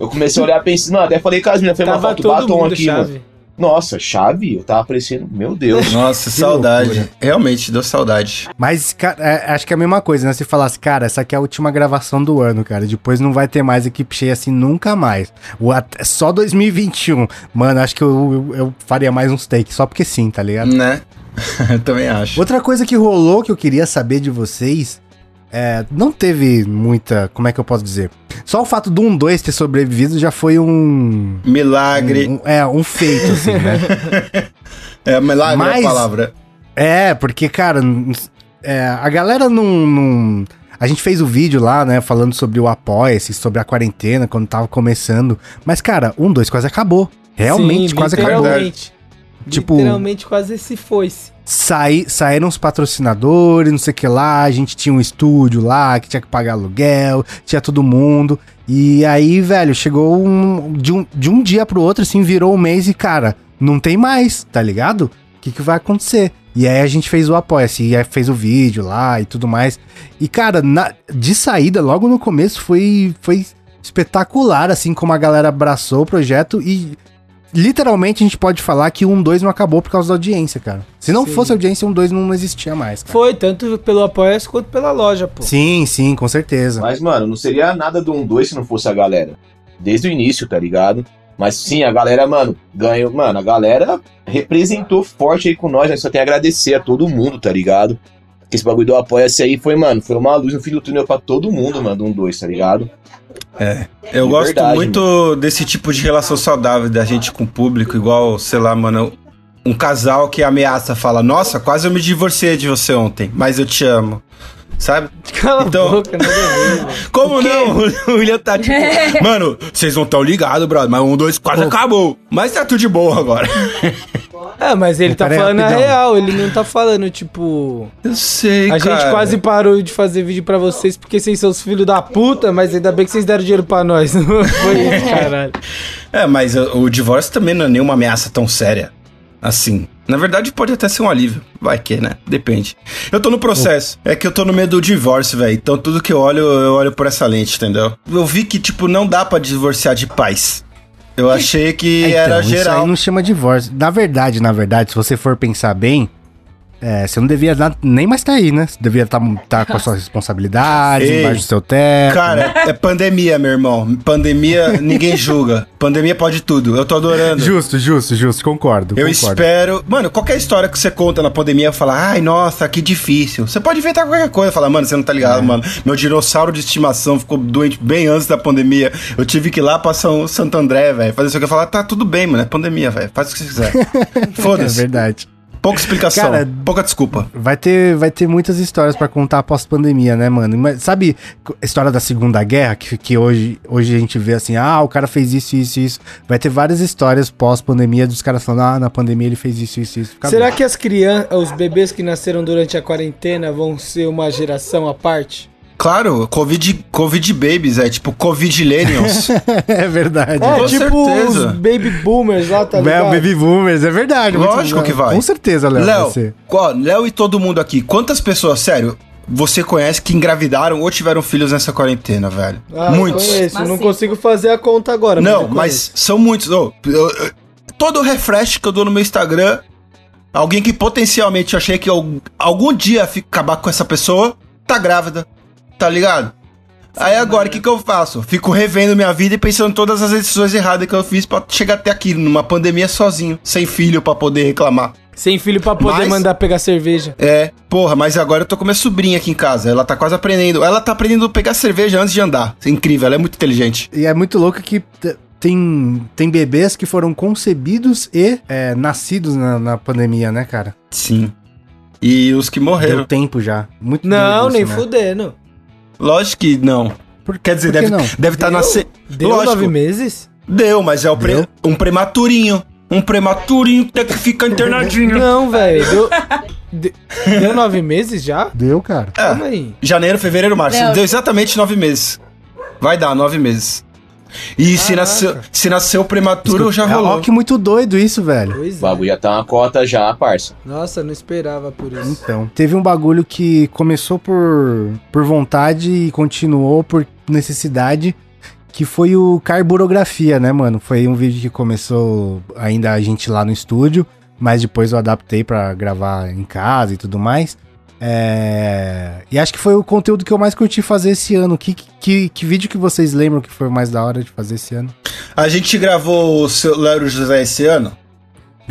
Eu comecei a olhar e pensei, não, até falei com as meninas, falei, mano, falta o batom aqui, mano. Nossa, chave? Eu tava parecendo, meu Deus. Nossa, [LAUGHS] saudade. loucura. Realmente, deu saudade. Mas, cara, é, acho que é a mesma coisa, né? Se falasse, cara, essa aqui é a última gravação do ano, cara. Depois não vai ter mais equipe cheia assim nunca mais. O, at- só 2021. Mano, acho que eu, eu, eu faria mais uns takes, só porque sim, tá ligado? Né? [LAUGHS] Eu também acho. Outra coisa que rolou que eu queria saber de vocês. É, não teve muita. Como é que eu posso dizer? Só o fato do 1, 2 ter sobrevivido já foi um. Milagre. um- é, um feito, assim, né? [LAUGHS] É, milagre é Mas- a palavra. É, porque, cara, é, a galera não, não- A gente fez o vídeo lá, né, falando sobre o Apoia-se, sobre a quarentena, quando tava começando. Mas, cara, um, dois quase acabou. Realmente, Sim, quase acabou. Literalmente. Tipo- Literalmente quase se foi-se. Saí, saíram os patrocinadores, não sei o que lá, a gente tinha um estúdio lá que tinha que pagar aluguel, tinha todo mundo. E aí, velho, chegou um, de, um, de um dia pro outro, assim, virou um mês e, cara, não tem mais, tá ligado? O que, que vai acontecer? E aí a gente fez o Apoia-se, e aí fez o vídeo lá e tudo mais. E, cara, na- de saída, logo no começo, foi, foi espetacular, assim, como a galera abraçou o projeto e literalmente a gente pode falar que um 2 não acabou por causa da audiência, cara. Se não Sim. fosse audiência, um 2 não existia mais, cara. Foi, tanto pelo Apoia-se quanto pela loja, pô. Sim, sim, com certeza. Mas, mano, não seria nada do 1-2 se não fosse a galera. Desde o início, tá ligado? Mas sim, a galera, mano, ganhou. Mano, a galera representou forte aí com nós, né? Só tem a agradecer a todo mundo, tá ligado? Que esse bagulho do apoia-se aí foi, mano, foi uma luz no fim do túnel pra todo mundo, mano, um dois, tá ligado? Eu De gosto verdade, muito desse tipo de relação saudável da gente com o público, igual, sei lá, mano, um casal que ameaça, fala, nossa, quase eu me divorciei de você ontem, mas eu te amo. Sabe? [LAUGHS] Cala Então- a boca, a ver, velho. Como não? O William tá tipo, [LAUGHS] mano, vocês não estão ligados, brother, mas um, dois, quase acabou. Mas tá tudo de boa agora. [LAUGHS] É, mas ele tá falando a real, ele não tá falando, tipo. Eu sei, A gente quase parou de fazer vídeo pra vocês porque vocês são os filhos da puta, mas ainda bem que vocês deram dinheiro pra nós. Não foi isso, caralho. É, mas o, o divórcio também não é nenhuma ameaça tão séria assim. Na verdade, pode até ser um alívio. Vai que, né? Depende. Eu tô no processo. É que eu tô no meio do divórcio, velho. Então tudo que eu olho, eu olho por essa lente, entendeu? Eu vi que, tipo, não dá pra divorciar de paz. Eu achei que Então, era Isso geral. aí não chama divórcio. Na verdade, na verdade, se você for pensar bem, é, você não devia nem mais estar aí, né? Você devia estar com as suas [LAUGHS] responsabilidades, Ei, embaixo do seu teto. Cara, é pandemia, meu irmão. Pandemia, ninguém julga. Pandemia pode tudo. Eu tô adorando. Justo, justo, justo, concordo. Eu concordo. espero. Mano, qualquer história que você conta na pandemia, eu falo, ai, nossa, que difícil. Você pode inventar qualquer coisa. Falar, mano, você não tá ligado, mano. Meu dinossauro de estimação ficou doente bem antes da pandemia. Eu tive que ir lá pra São Santo André, velho. Fazer isso aqui. Eu falar, tá tudo bem, mano. É pandemia, velho. Faz o que você quiser. [LAUGHS] É Foda-se. verdade. Pouca explicação. Cara, pouca desculpa. Vai ter, vai ter muitas histórias pra contar após pandemia, né, mano? Mas sabe a história da Segunda Guerra, que, que hoje, hoje a gente vê assim, ah, o cara fez isso, isso, isso. Vai ter várias histórias pós-pandemia dos caras falando, ah, na pandemia ele fez isso, isso, isso. Fica Será bom. que as crianças, os bebês que nasceram durante a quarentena vão ser uma geração à parte? Claro, Covid, COVID babies, é tipo Covid millennials. [LAUGHS] é verdade. É, Com tipo certeza. os baby boomers lá, tá É, ligado? o Baby Boomers, é verdade. Lógico que vai. Com certeza, Léo. Léo, Léo e todo mundo aqui, quantas pessoas, sério, você conhece que engravidaram ou tiveram filhos nessa quarentena, velho? Ah, Muitos. Eu conheço, Mas não sim. consigo fazer a conta agora. Não, mas são muitos. Ô, eu- eu- todo o refresh que eu dou no meu Instagram, alguém que potencialmente eu achei que eu, algum dia acabar com essa pessoa, tá grávida. Tá ligado? Aí agora, o que, que eu faço? Fico revendo minha vida e pensando em todas as decisões erradas que eu fiz pra chegar até aqui, numa pandemia sozinho, sem filho pra poder reclamar. Sem filho pra poder Mas- mandar pegar cerveja. É, porra, mas agora eu tô com minha sobrinha aqui em casa. Ela tá quase aprendendo. Ela tá aprendendo a pegar cerveja antes de andar. É incrível, ela é muito inteligente. E é muito louco que tem, tem bebês que foram concebidos e é, nascidos na, na pandemia, né, cara? Sim. E os que morreram. Deu tempo já. Muito Não, nem né? fudendo. Lógico que não. Por- Quer dizer, por que deve não? deve estar Deu? nascendo. Deu Lógico. nove meses? Deu, mas é o pre- um prematurinho. Um prematurinho que tem que ficar internadinho. [LAUGHS] Não, velho. Deu, de- [LAUGHS] deu nove meses já? Deu, cara. Calma É, aí. janeiro, fevereiro, março. Não. Deu exatamente nove meses. Vai dar nove meses. E se nasceu, se nasceu prematuro, já É, rolou. ó, que muito doido isso, velho. Pois O é. bagulho já tá uma cota já, parça. Nossa, não esperava por isso. Então, teve um bagulho que começou por, por vontade e continuou por necessidade, que foi o Carburografia, né, mano? Foi um vídeo que começou ainda a gente lá no estúdio, mas depois eu adaptei pra gravar em casa e tudo mais. É... E acho que foi o conteúdo que eu mais curti fazer esse ano. Que, que, que vídeo que vocês lembram que foi mais da hora de fazer esse ano? A gente gravou o seu Léo José esse ano. Sim,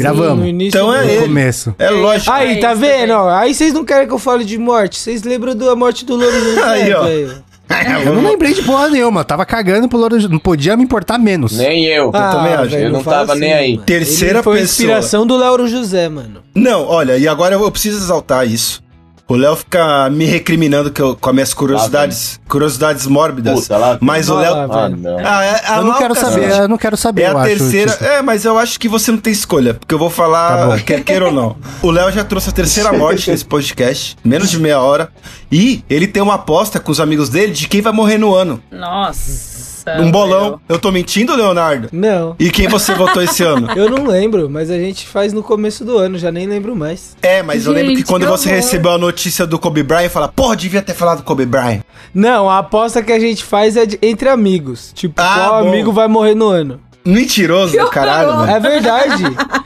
no Gravamos. início Então é No ele. começo. É lógico. Aí, tá isso vendo? Aí vocês não querem que eu fale de morte. Vocês lembram da morte do Louro José, Aí, ó. velho. [LAUGHS] Eu não lembrei de porra nenhuma. Tava cagando pro Louro. Não podia me importar menos. Nem eu. também acho. velho, Eu não tava nem aí. mano. Terceira Ele foi pessoa. inspiração do Lauro José, mano. Não, olha, e agora eu preciso exaltar isso. O Léo fica me recriminando que eu, com as minhas curiosidades, curiosidades mórbidas. Puta, lá- mas o Léo. Ah, não. Ah, é, a Eu não quero saber, gente. eu não quero saber. É a acho, terceira. Tito. É, mas eu acho que você não tem escolha, porque eu vou Tá falar, bom. quer queira ou não. O Léo já trouxe a terceira morte nesse podcast, menos de meia hora. E ele tem uma aposta com os amigos dele de quem vai morrer no ano. Nossa. Um bolão. meu. Eu tô mentindo, Leonardo? Não. E quem você votou esse ano? [LAUGHS] Eu não lembro, mas a gente faz no começo do ano, já nem lembro mais. É, mas eu lembro que Gente, quando que você horror. recebeu a notícia do Kobe Bryant, fala, porra, devia ter falado do Kobe Bryant. Não, a aposta que a gente faz é de- entre amigos. Tipo, Ah, qual bom. amigo vai morrer no ano. Mentiroso do caralho, velho. É verdade.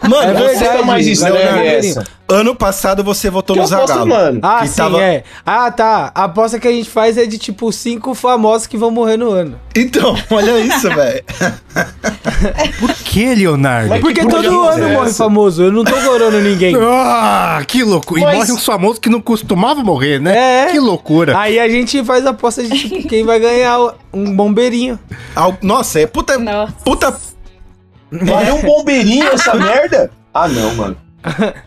Mano, é você verdade. tá mais estranho Leonardo, essa. Ano passado você votou Que no aposta, Zagalo. mano? Ah, Que sim, tava- é. Ah, tá. A aposta que a gente faz é de tipo cinco famosos que vão morrer no ano. Então, [LAUGHS] olha isso, velho. Por que, Leonardo? Mas- Porque que todo ano é morre essa? famoso. Eu não tô gorando ninguém. [LAUGHS] Ah, que loucura. E Mas- morre uns famosos que não costumavam morrer, né? É. Que loucura. Aí a gente faz a aposta de tipo, quem vai ganhar o- um bombeirinho. Al- Nossa, é puta. Nossa. Puta. Valeu um bombeirinho essa [LAUGHS] merda? Ah, não, mano.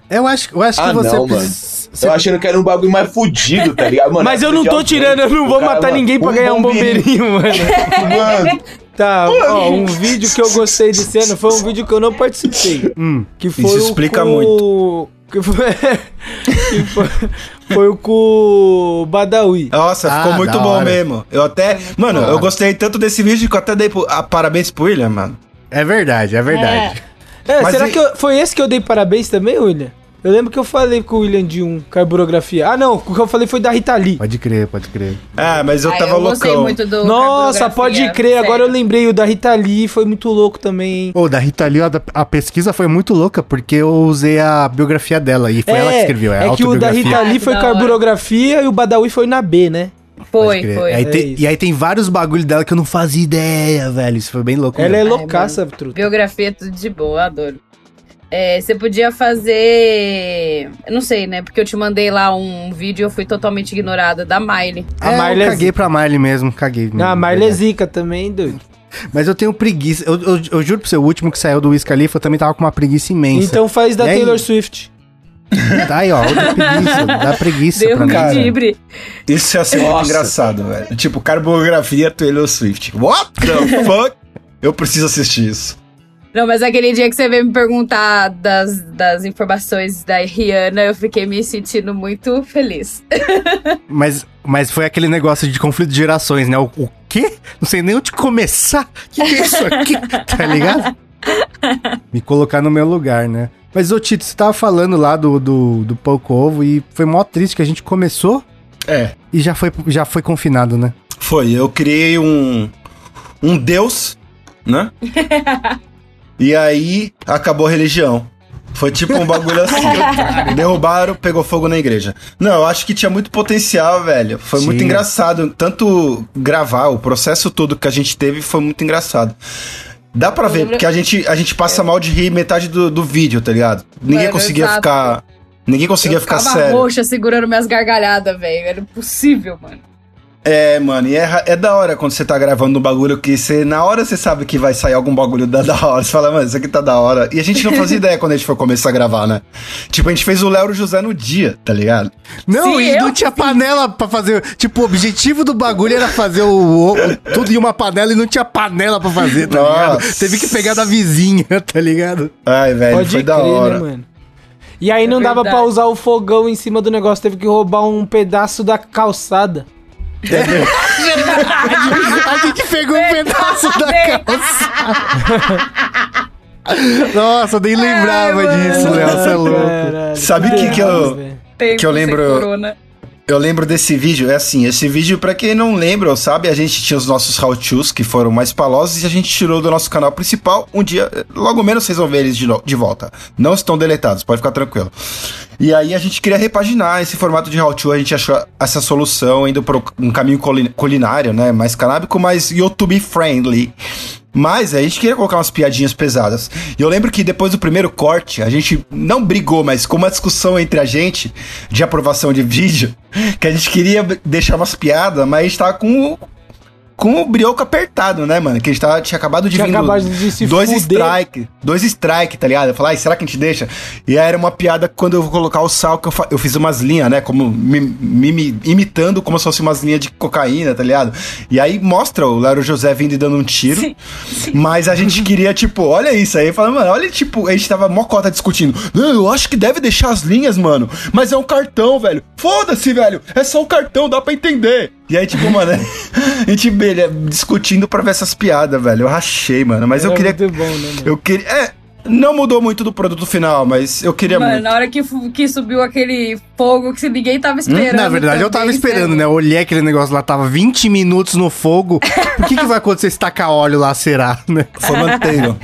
Eu acho, eu acho que Ah, você... não, mano. você- Eu achando que era um bagulho mais fudido, tá ligado? Mano, Mas eu não de tô tirando, eu não O vou cara, matar mano, ninguém pra ganhar um bombeirinho, mano. Mano, Tá, ó, um vídeo que eu gostei desse ano foi um vídeo que eu não participei. Hum. Que foi Isso o explica com... muito. Que foi... [LAUGHS] que foi... foi o com o Badawi. Nossa, Ah, ficou muito da bom hora. mesmo. Eu até. Mano, eu gostei tanto desse vídeo que eu até dei pro- ah, parabéns pro William, mano. É verdade, é verdade. É, Mas será e- que eu- foi esse que eu dei parabéns também, William? Eu lembro que eu falei com o William de um carburografia. Ah, não, o que eu falei foi da Rita Lee. Pode crer, pode crer. Ah, mas eu Ah, tava eu gostei loucão. muito do Nossa, pode crer, agora eu sério. lembrei, o da Rita Lee foi muito louco também, hein? Ô, da Rita Lee, a, a pesquisa foi muito louca, porque eu usei a biografia dela e foi ela que escreveu, é, é que o da. Rita Lee Ah, foi da hora. carburografia e o Badawi foi na B, né? Foi, foi. Aí É tem- e aí tem vários bagulho dela que eu não fazia ideia, velho. Isso foi bem louco. Ela é mesmo. loucaça, truta. Biografia é tudo de boa, adoro. É, você podia fazer. Eu não sei, né? Porque eu te mandei lá um vídeo e eu fui totalmente ignorada da Miley. A É, Miley eu é caguei pra Miley mesmo, caguei. mesmo, Ah, a Miley é zica também, doido. Mas eu tenho preguiça. Eu, eu, eu juro pra você, o último que saiu do Wiz Khalifa, eu também tava com uma preguiça imensa. Então faz da E aí? Taylor Swift. Tá aí, ó, outra preguiça. [LAUGHS] Dá preguiça Deu pra um mim. cara. Isso ia ser muito engraçado, velho. Tipo, carbografia Taylor Swift. What the [LAUGHS] fuck? Eu preciso assistir isso. Não, mas aquele dia que você veio me perguntar das, das informações da Rihanna, eu fiquei me sentindo muito feliz. [LAUGHS] Mas, mas foi aquele negócio de conflito de gerações, né? O, o quê? Não sei nem onde começar. O que, que é isso aqui? [LAUGHS] tá ligado? Me colocar no meu lugar, né? Mas, ô Tito, você tava falando lá do, do, do Pouco Ovo e foi mó triste que a gente começou É, e já foi, já foi confinado, né? foi. Eu criei um. Um deus, né? [LAUGHS] e aí acabou a religião. Foi tipo um bagulho assim. [LAUGHS] [LAUGHS] Derrubaram, pegou fogo na igreja. Não, eu acho que tinha muito potencial, velho. Foi muito Tinha. engraçado. Tanto gravar, o processo todo que a gente teve foi muito engraçado. Dá pra Eu ver, lembro- porque a gente, a gente passa mal de rir metade do, do vídeo, tá ligado? Ninguém Mano, conseguia exato. ficar. Ninguém conseguia eu ficar sério. roxa segurando minhas gargalhadas, velho. Era impossível, mano. É, mano, e é, é da hora quando você tá gravando um bagulho que você, na hora você sabe que vai sair algum bagulho da, da hora. Você fala, mano, isso aqui tá da hora. E a gente não fazia ideia quando a gente foi começar a gravar, né? Tipo, a gente fez o Léo José no dia, tá ligado? Não, Sim, e não tinha panela pra fazer. Tipo, o objetivo do bagulho era fazer o, o- tudo em uma panela e não tinha panela pra fazer, tá ligado? Nossa. Teve que pegar da vizinha, [LAUGHS] tá ligado? Ai, velho, Pode foi crer, da hora. né, mano? E aí É não dava pra usar o fogão em cima do negócio, teve que roubar um pedaço da calçada. [LAUGHS] A gente pegou um pedaço da calça. Nossa, eu nem lembrava disso, Léo. Você é louco. Caralho, Sabe o que que eu- Que eu lembro- corona. Eu lembro desse vídeo, é assim, esse vídeo, pra quem não lembra ou sabe, a gente tinha os nossos how-tos que foram mais palosos e a gente tirou do nosso canal principal. Um dia, logo menos vocês vão ver eles de, no- de volta. Não estão deletados, pode ficar tranquilo. E aí a gente queria repaginar esse formato de how-to, a gente achou essa solução indo por um caminho culi- culinário, né, mais canábico, mais YouTube friendly. Mas a gente queria colocar umas piadinhas pesadas. E eu lembro que depois do primeiro corte, a gente não brigou, mas com uma discussão entre a gente de aprovação de vídeo, [LAUGHS] que a gente queria deixar umas piadas, mas a gente tava com com o brioco apertado, né, mano? Que a gente tava, tinha acabado de Tinha vir acabado de se dois fuder. strike, dois strike, tá ligado? Eu falei, será que a gente deixa? E aí era uma piada quando eu vou colocar o sal, que eu, eu fiz umas linhas, né? Como me, me- imitando como se fosse umas linhas de cocaína, tá ligado? E aí mostra o Lero José vindo e dando um tiro. Sim, Mas a gente queria, tipo, olha isso aí. Falando, mano, olha, tipo, a gente tava mocota discutindo. Não, eu acho que deve deixar as linhas, mano. Mas é um cartão, velho. Foda-se, velho. É só um cartão, dá pra entender. E aí, tipo, mano, [LAUGHS] a gente belha, discutindo pra ver essas piadas, velho. Eu rachei, mano. Mas eu Era queria. muito bom, né, mano? Eu queria. É, não mudou muito do produto final, mas eu queria Mano, muito. na hora que, que subiu aquele fogo que ninguém tava esperando. Na verdade, eu tava esperando, né? Eu olhei aquele negócio lá, tava 20 minutos no fogo. O que, que vai acontecer se tacar óleo lá, será, né? Foi manteiga.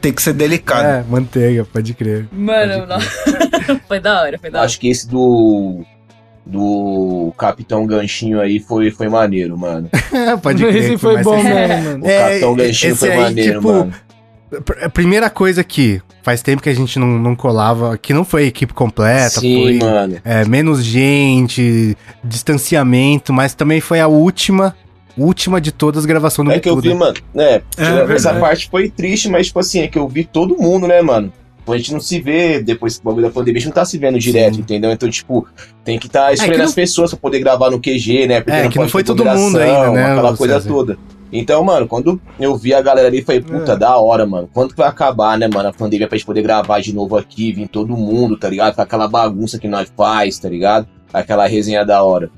tem que ser delicado. É, manteiga, pode crer. Mano, não. [LAUGHS] foi da hora, foi da hora. Acho que esse do. Do Capitão Ganchinho aí foi, foi maneiro, mano. [LAUGHS] pode crer. Esse foi bom mesmo, mano. O Capitão Ganchinho esse foi aí, maneiro, tipo, mano. A primeira coisa que faz tempo que a gente não, não colava, que não foi equipe completa, Sim, foi mano. é, menos gente, distanciamento, mas também foi a última, última de todas as gravações do É que eu vi, mano. É, verdade. essa parte foi triste, mas, tipo assim, é que eu vi todo mundo, né, mano? A gente não se vê depois do bagulho da pandemia, a gente não tá se vendo direto, entendeu? Então, tipo, tem que estar tá escolhendo É, que não- as pessoas pra poder gravar no QG, né? É, que não foi todo mundo ainda, né, Aquela coisa toda. Então, mano, quando eu vi a galera ali, falei, puta, É. da hora, mano. Quando que vai acabar, né, mano, a pandemia pra gente poder gravar de novo aqui, vir todo mundo, tá ligado? Com aquela bagunça que nós faz, tá ligado? Aquela resenha da hora.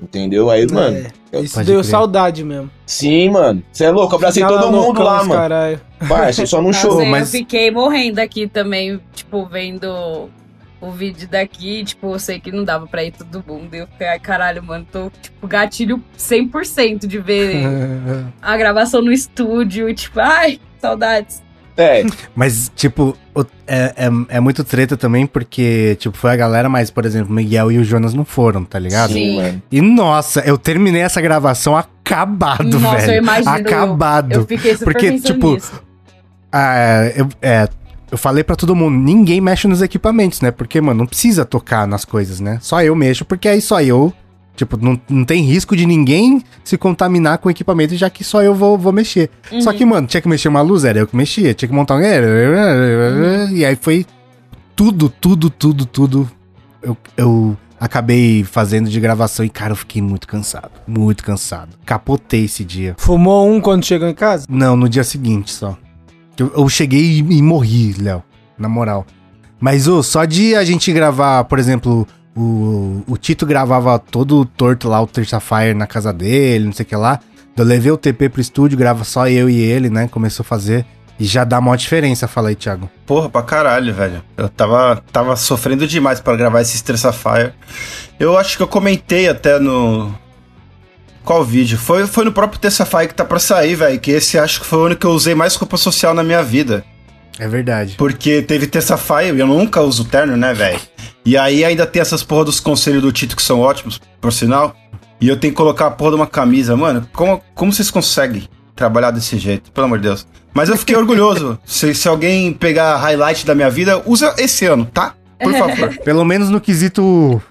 Entendeu? Aí, mano. É, isso Pode deu crer. saudade mesmo. Sim, mano. Você é louco, abracei todo mundo lá, mano. Caralho. Parça, só não show. Pô, eu mas- fiquei morrendo aqui também, tipo, vendo o vídeo daqui, tipo, eu sei que não dava pra ir todo mundo. Eu fiquei, ai, caralho, mano, tô, tipo, gatilho 100% de ver [LAUGHS] a gravação no estúdio, e, tipo, ai, saudades. É, Mas, tipo, o- é, é, é muito treta também, porque, tipo, foi a galera, mas, por exemplo, o Miguel e o Jonas não foram, tá ligado? sim, mano. E nossa, eu terminei essa gravação acabado, Nossa, velho. eu imagino. eu- Acabado. Eu, fiquei super Porque, tipo, nisso. Ah, eu, é, eu falei pra todo mundo, ninguém mexe nos equipamentos, né? Porque, mano, não precisa tocar nas coisas, né? Só eu mexo, porque aí só eu. Tipo, não, não tem risco de ninguém se contaminar com o equipamento, já que só eu vou, vou mexer. Só que, mano, tinha que mexer uma luz, era eu que mexia. Tinha que montar um. E aí foi tudo, tudo, tudo, tudo. Eu, eu acabei fazendo de gravação e, cara, eu fiquei muito cansado. Muito cansado. Capotei esse dia. Fumou um quando chegou em casa? Não, no dia seguinte só. Eu, eu cheguei e, e morri, Léo. Na moral. Mas, ô, só de a gente gravar, por exemplo, o, o Tito gravava todo torto lá, o Terça Fire na casa dele, não sei o que lá. Eu levei o TP pro estúdio, grava só eu e ele, né? Começou a fazer. E já dá uma diferença, fala aí, Thiago. Porra, pra caralho, velho. Eu tava, tava sofrendo demais pra gravar esse Stressa Fire. Eu acho que eu comentei até no. Qual vídeo? Foi, foi no próprio Terça Fire que tá pra sair, velho. Que esse acho que foi o único que eu usei mais roupa social na minha vida. É verdade. Porque teve Terça Fire e eu nunca uso terno, né, velho? E aí ainda tem essas porra dos conselhos do Tito que são ótimos, por sinal. E eu tenho que colocar a porra de uma camisa. Mano, como, como vocês conseguem trabalhar desse jeito? Pelo amor de Deus. Mas eu fiquei orgulhoso. [LAUGHS] Se, se alguém pegar highlight da minha vida, usa esse ano, tá? Por favor. [LAUGHS] Pelo menos no quesito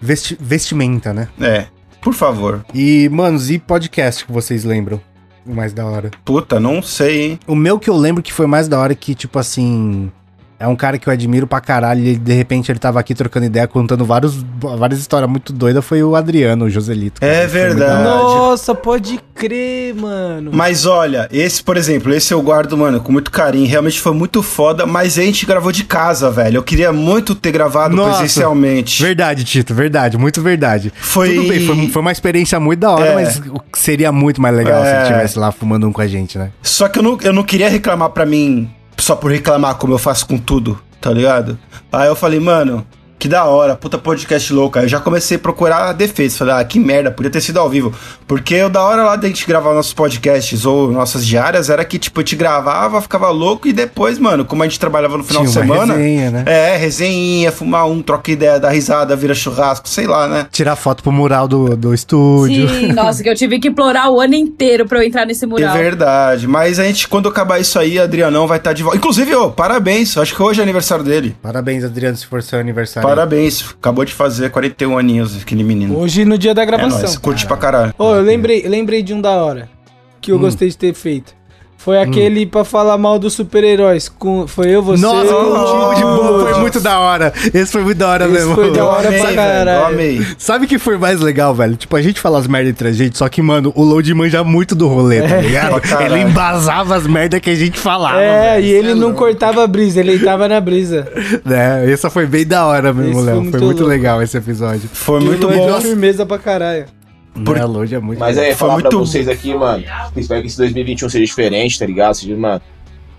vesti- vestimenta, né? É, por favor. E, manos, e podcast que vocês lembram? O mais da hora. Puta, não sei, hein? O meu que eu lembro que foi mais da hora que, tipo assim. É um cara que eu admiro pra caralho. E de repente ele tava aqui trocando ideia, contando vários, várias histórias muito doidas. Foi o Adriano, o Joselito. cara. É verdade. Nossa, pode crer, mano. Mas olha, esse, por exemplo, esse eu guardo, mano, com muito carinho. Realmente foi muito foda, mas a gente gravou de casa, velho. Eu queria muito ter gravado Nossa, presencialmente. Verdade, Tito, verdade, muito verdade. Foi- Tudo bem, foi, foi uma experiência muito da hora, É. mas o que seria muito mais legal se É. ele estivesse lá fumando um com a gente, né? Só que eu não, eu não queria reclamar pra mim só por reclamar, como eu faço com tudo, tá ligado? Aí eu falei, mano, que da hora, puta podcast louco. Aí eu já comecei a procurar defesa. Falei, ah, que merda, podia ter sido ao vivo. Porque o da hora lá da gente gravar nossos podcasts ou nossas diárias era que, tipo, a gente gravava, ficava louco e depois, mano, como a gente trabalhava no final Tinha de uma semana. resenha, né? É, resenha, fumar um, troca ideia, dar risada, vira churrasco, sei lá, né? Tirar foto pro mural do, do estúdio. Sim, [LAUGHS] nossa, que eu tive que implorar o ano inteiro pra eu entrar nesse mural. É verdade. Mas a gente, quando acabar isso aí, Adrianão vai estar de volta. Inclusive, ô, parabéns. Acho que hoje é aniversário dele. Parabéns, Adriano, se for seu aniversário. Parabéns. Acabou de fazer 41 aninhos, aquele menino. Hoje no dia da É gravação. nóis, curte pra caralho. Ô, eu lembrei, eu lembrei de um da hora que eu gostei de ter feito. Foi aquele pra falar mal dos super-heróis. Foi eu, você. Nossa, o de boa, foi muito da hora. Esse foi muito da hora Esse mesmo. foi da hora amei, pra velho. Caralho. amei. Sabe o que foi mais legal, velho? Tipo, a gente fala as merdas entre a gente, só que, mano, o Load manja muito do rolê, tá ligado? pra caralho. Ele embasava as merdas que a gente falava. É, velho. e ele não cortava a brisa, ele tava na brisa. [LAUGHS] É, essa foi bem da hora mesmo, foi Léo. muito Foi muito louco. legal esse episódio. Foi E muito Lloyd bom. deu firmeza pra caralho. Por- Load é muito Mas é, Foi falar pra muito- vocês aqui, mano. Espero que esse 2021 seja diferente, tá ligado? Seja, mano,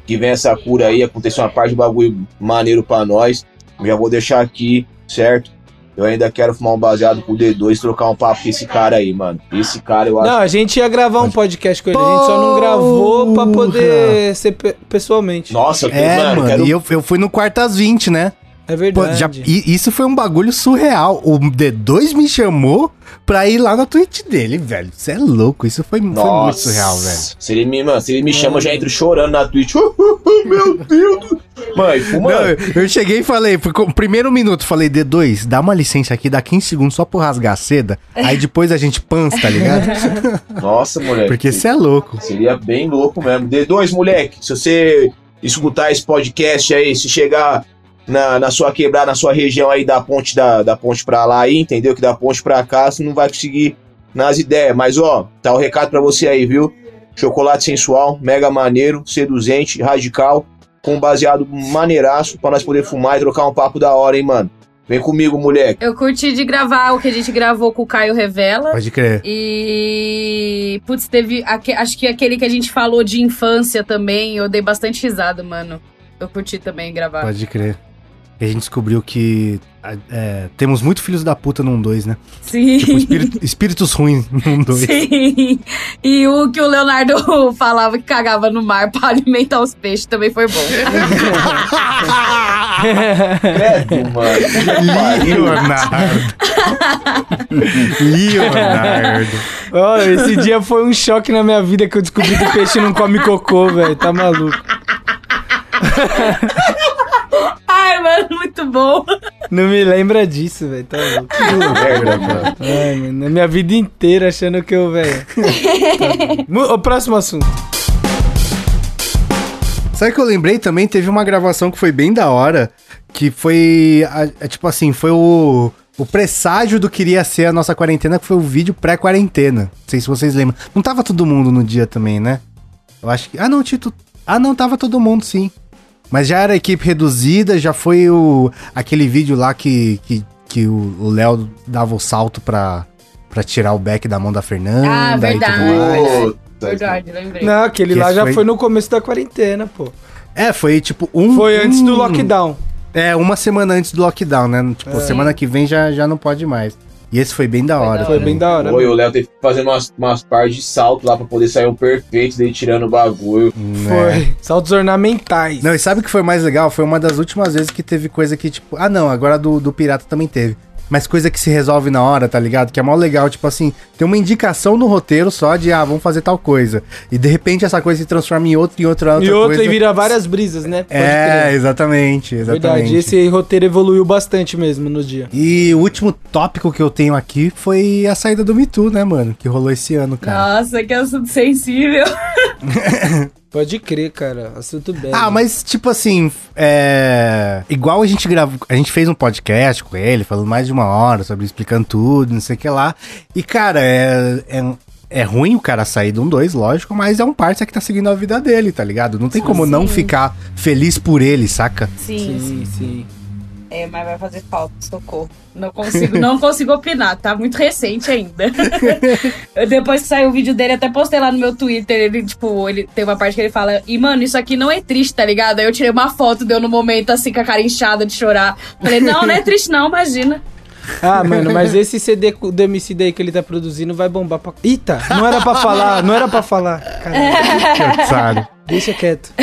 que venha essa cura aí, aconteça uma parte de bagulho maneiro pra nós. Eu já vou deixar aqui, certo? eu ainda quero fumar um baseado com o D2 e trocar um papo com esse cara aí, mano. Esse cara eu acho. Não, a gente ia gravar um podcast com ele, a gente só não gravou pra poder ser pe- pessoalmente. Nossa, É, mano, quero e eu, eu fui no quarto às 20, né? É Pô, verdade. já- e isso foi um bagulho surreal. O D2 me chamou pra ir lá na Twitch dele, velho. Você é louco, isso foi, foi muito surreal, velho. Se ele me, mano, se ele me chama, eu já entro chorando na Twitch. [LAUGHS] Meu Deus! do- Mano, e Não, eu, cheguei e falei, foi com- o primeiro minuto, falei, D2, dá uma licença aqui, dá 15 segundos só por rasgar a seda. Aí depois a gente pança, tá ligado? [LAUGHS] Nossa, moleque. Porque você é louco. Seria bem louco mesmo. D2, moleque, se você escutar esse podcast aí, se chegar na, na sua quebrada, na sua região aí da ponte da, da ponte pra lá aí, entendeu? Que da ponte pra cá você não vai conseguir nas ideias. Mas ó, tá o recado pra você aí, viu? Chocolate sensual, mega maneiro, seduzente, radical, com baseado maneiraço pra nós poder fumar e trocar um papo da hora, hein, mano. Vem comigo, moleque. Eu curti de gravar o que a gente gravou com o Caio Revela. Pode crer. E. Putz, teve. aque- acho que aquele que a gente falou de infância também. Eu dei bastante risada, mano. Eu curti também gravar. Pode crer. E a gente descobriu que é, temos muito filhos da puta num 2, né? Sim. Tipo, espírito- espíritos ruins [LAUGHS] num 2. Sim. E o que o Leonardo [LAUGHS] falava que cagava no mar pra alimentar os peixes também foi bom. Credo, mano. Leonardo. Leonardo. Ó, esse dia foi um choque na minha vida que eu descobri que o peixe não come cocô, velho. Tá maluco. [LAUGHS] [LAUGHS] Ai, mano, muito bom. Não me lembra disso, velho. Tá louco. Merda, mano. Ai, mano, a minha vida inteira achando que eu, velho. [LAUGHS] Mu- O próximo assunto. Sabe que eu lembrei também? Teve uma gravação que foi bem da hora. Que foi. a- a- tipo assim, foi o. O presságio do que iria ser a nossa quarentena, que foi o vídeo pré-quarentena. Não sei se vocês lembram. Não tava todo mundo no dia também, né? Eu acho que. Ah, não, Tito. Ah, não, tava todo mundo, sim. Mas já era equipe reduzida, já foi o. aquele vídeo lá que, que, que o Léo dava o salto pra, pra tirar o back da mão da Fernanda. Ah, e tudo verdade. Verdade, lembrei. Não, aquele Que lá já foi- foi... no começo da quarentena, pô. É, foi tipo um. Foi antes do lockdown. É, uma semana antes do lockdown, né? Tipo, semana que vem já, já não pode mais. E esse foi bem da hora. Foi também. bem da hora. Oi, o Léo teve que fazer umas, umas partes de salto lá pra poder sair um perfeito dele tirando o bagulho. Foi. Saltos ornamentais. Não, e sabe o que foi mais legal? Foi uma das últimas vezes que teve coisa que, tipo. Ah, não, agora do, do Pirata também teve. Mas coisa que se resolve na hora, tá ligado? Que é mó legal, tipo assim, tem uma indicação no roteiro só de, ah, vamos fazer tal coisa. E de repente essa coisa se transforma em outra, em outra, outra e outra coisa. e vira várias brisas, né? Pode É, crer. exatamente, exatamente. Verdade, esse roteiro evoluiu bastante mesmo no dia. E o último tópico que eu tenho aqui foi a saída do Me Too, né, mano? Que rolou esse ano, cara. Nossa, que assunto sensível. [LAUGHS] Pode crer, cara. Assunto bem. Ah, mas tipo assim, é. Igual a gente gravou. A gente fez um podcast com ele, falando mais de uma hora sobre explicando tudo, não sei o que lá. E, cara, é. é... é ruim o cara sair de um dois, lógico, mas é um parça que tá seguindo a vida dele, tá ligado? Não tem como não ficar feliz por ele, saca? Sim, Sim, sim. É, mas vai fazer falta, socorro. Não consigo, não [LAUGHS] consigo opinar, tá muito recente ainda. [LAUGHS] Depois que saiu o vídeo dele, até postei lá no meu Twitter, ele, tipo, ele tem uma parte que ele fala, e mano, isso aqui não é triste, tá ligado? Aí eu tirei uma foto, deu no momento assim, com a cara inchada de chorar. Falei, não, não é triste não, imagina. [LAUGHS] Ah, mano, mas esse CD do MC daí que ele tá produzindo vai bombar pra. Eita, não era pra falar, não era pra falar. Caralho, Que otário. deixa quieto.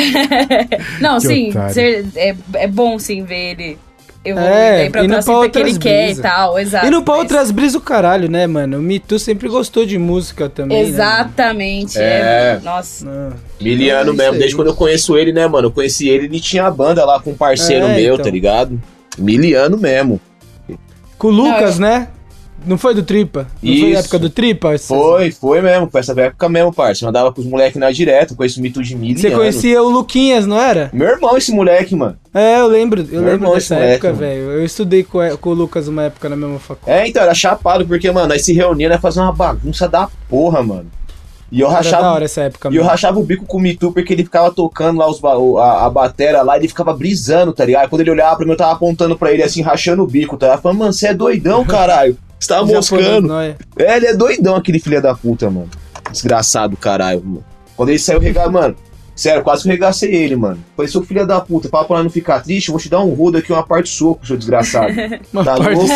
Não, Que sim, ser- é, é bom sim ver ele evoluir É, pra indo pra que ele outras quer e brisas. tal, exato. E não pra mas- outras brisas do caralho, né, mano? O Me Too sempre gostou de música também. né, Exatamente. É. é. Nossa. Ah, Miliano É isso mesmo, aí. desde quando eu conheço ele, né, mano? Eu conheci ele, ele tinha a banda lá com um parceiro É, meu, então. tá ligado? Miliano mesmo. Com o Lucas, né? Não foi do Tripa? Não foi Isso. na época do Tripa? Foi, foi mesmo, foi essa época mesmo, parça. Eu andava com os moleques na direto, conheço o mito de Miliano. Você conhecia o Luquinhas, não era? Meu irmão, esse moleque, mano. É, eu lembro, eu Meu lembro dessa época, velho. Eu estudei com, com o Lucas uma época na mesma faculdade. É, então, era chapado, porque, mano, nós se reunia, nós fazia uma bagunça da porra, mano. E eu Era rachava. hora essa época E eu rachava o bico com o Mitu porque ele ficava tocando lá os, a, a batera lá, ele ficava brisando, tá ligado? Aí Quando ele olhava pra mim, eu tava apontando pra ele assim, rachando o bico, tá ligado? Falando, mano, você é doidão, [LAUGHS] caralho. Você tá Japonês, moscando. é? É, ele é doidão, aquele filho da puta, mano. Desgraçado, caralho, mano. Quando ele saiu regar, mano, Sério, quase que eu regacei ele, mano. Falei, seu filho da puta, pra não ficar triste, eu vou te dar um rodo aqui, uma parte soco, seu desgraçado. [LAUGHS] Tá louco?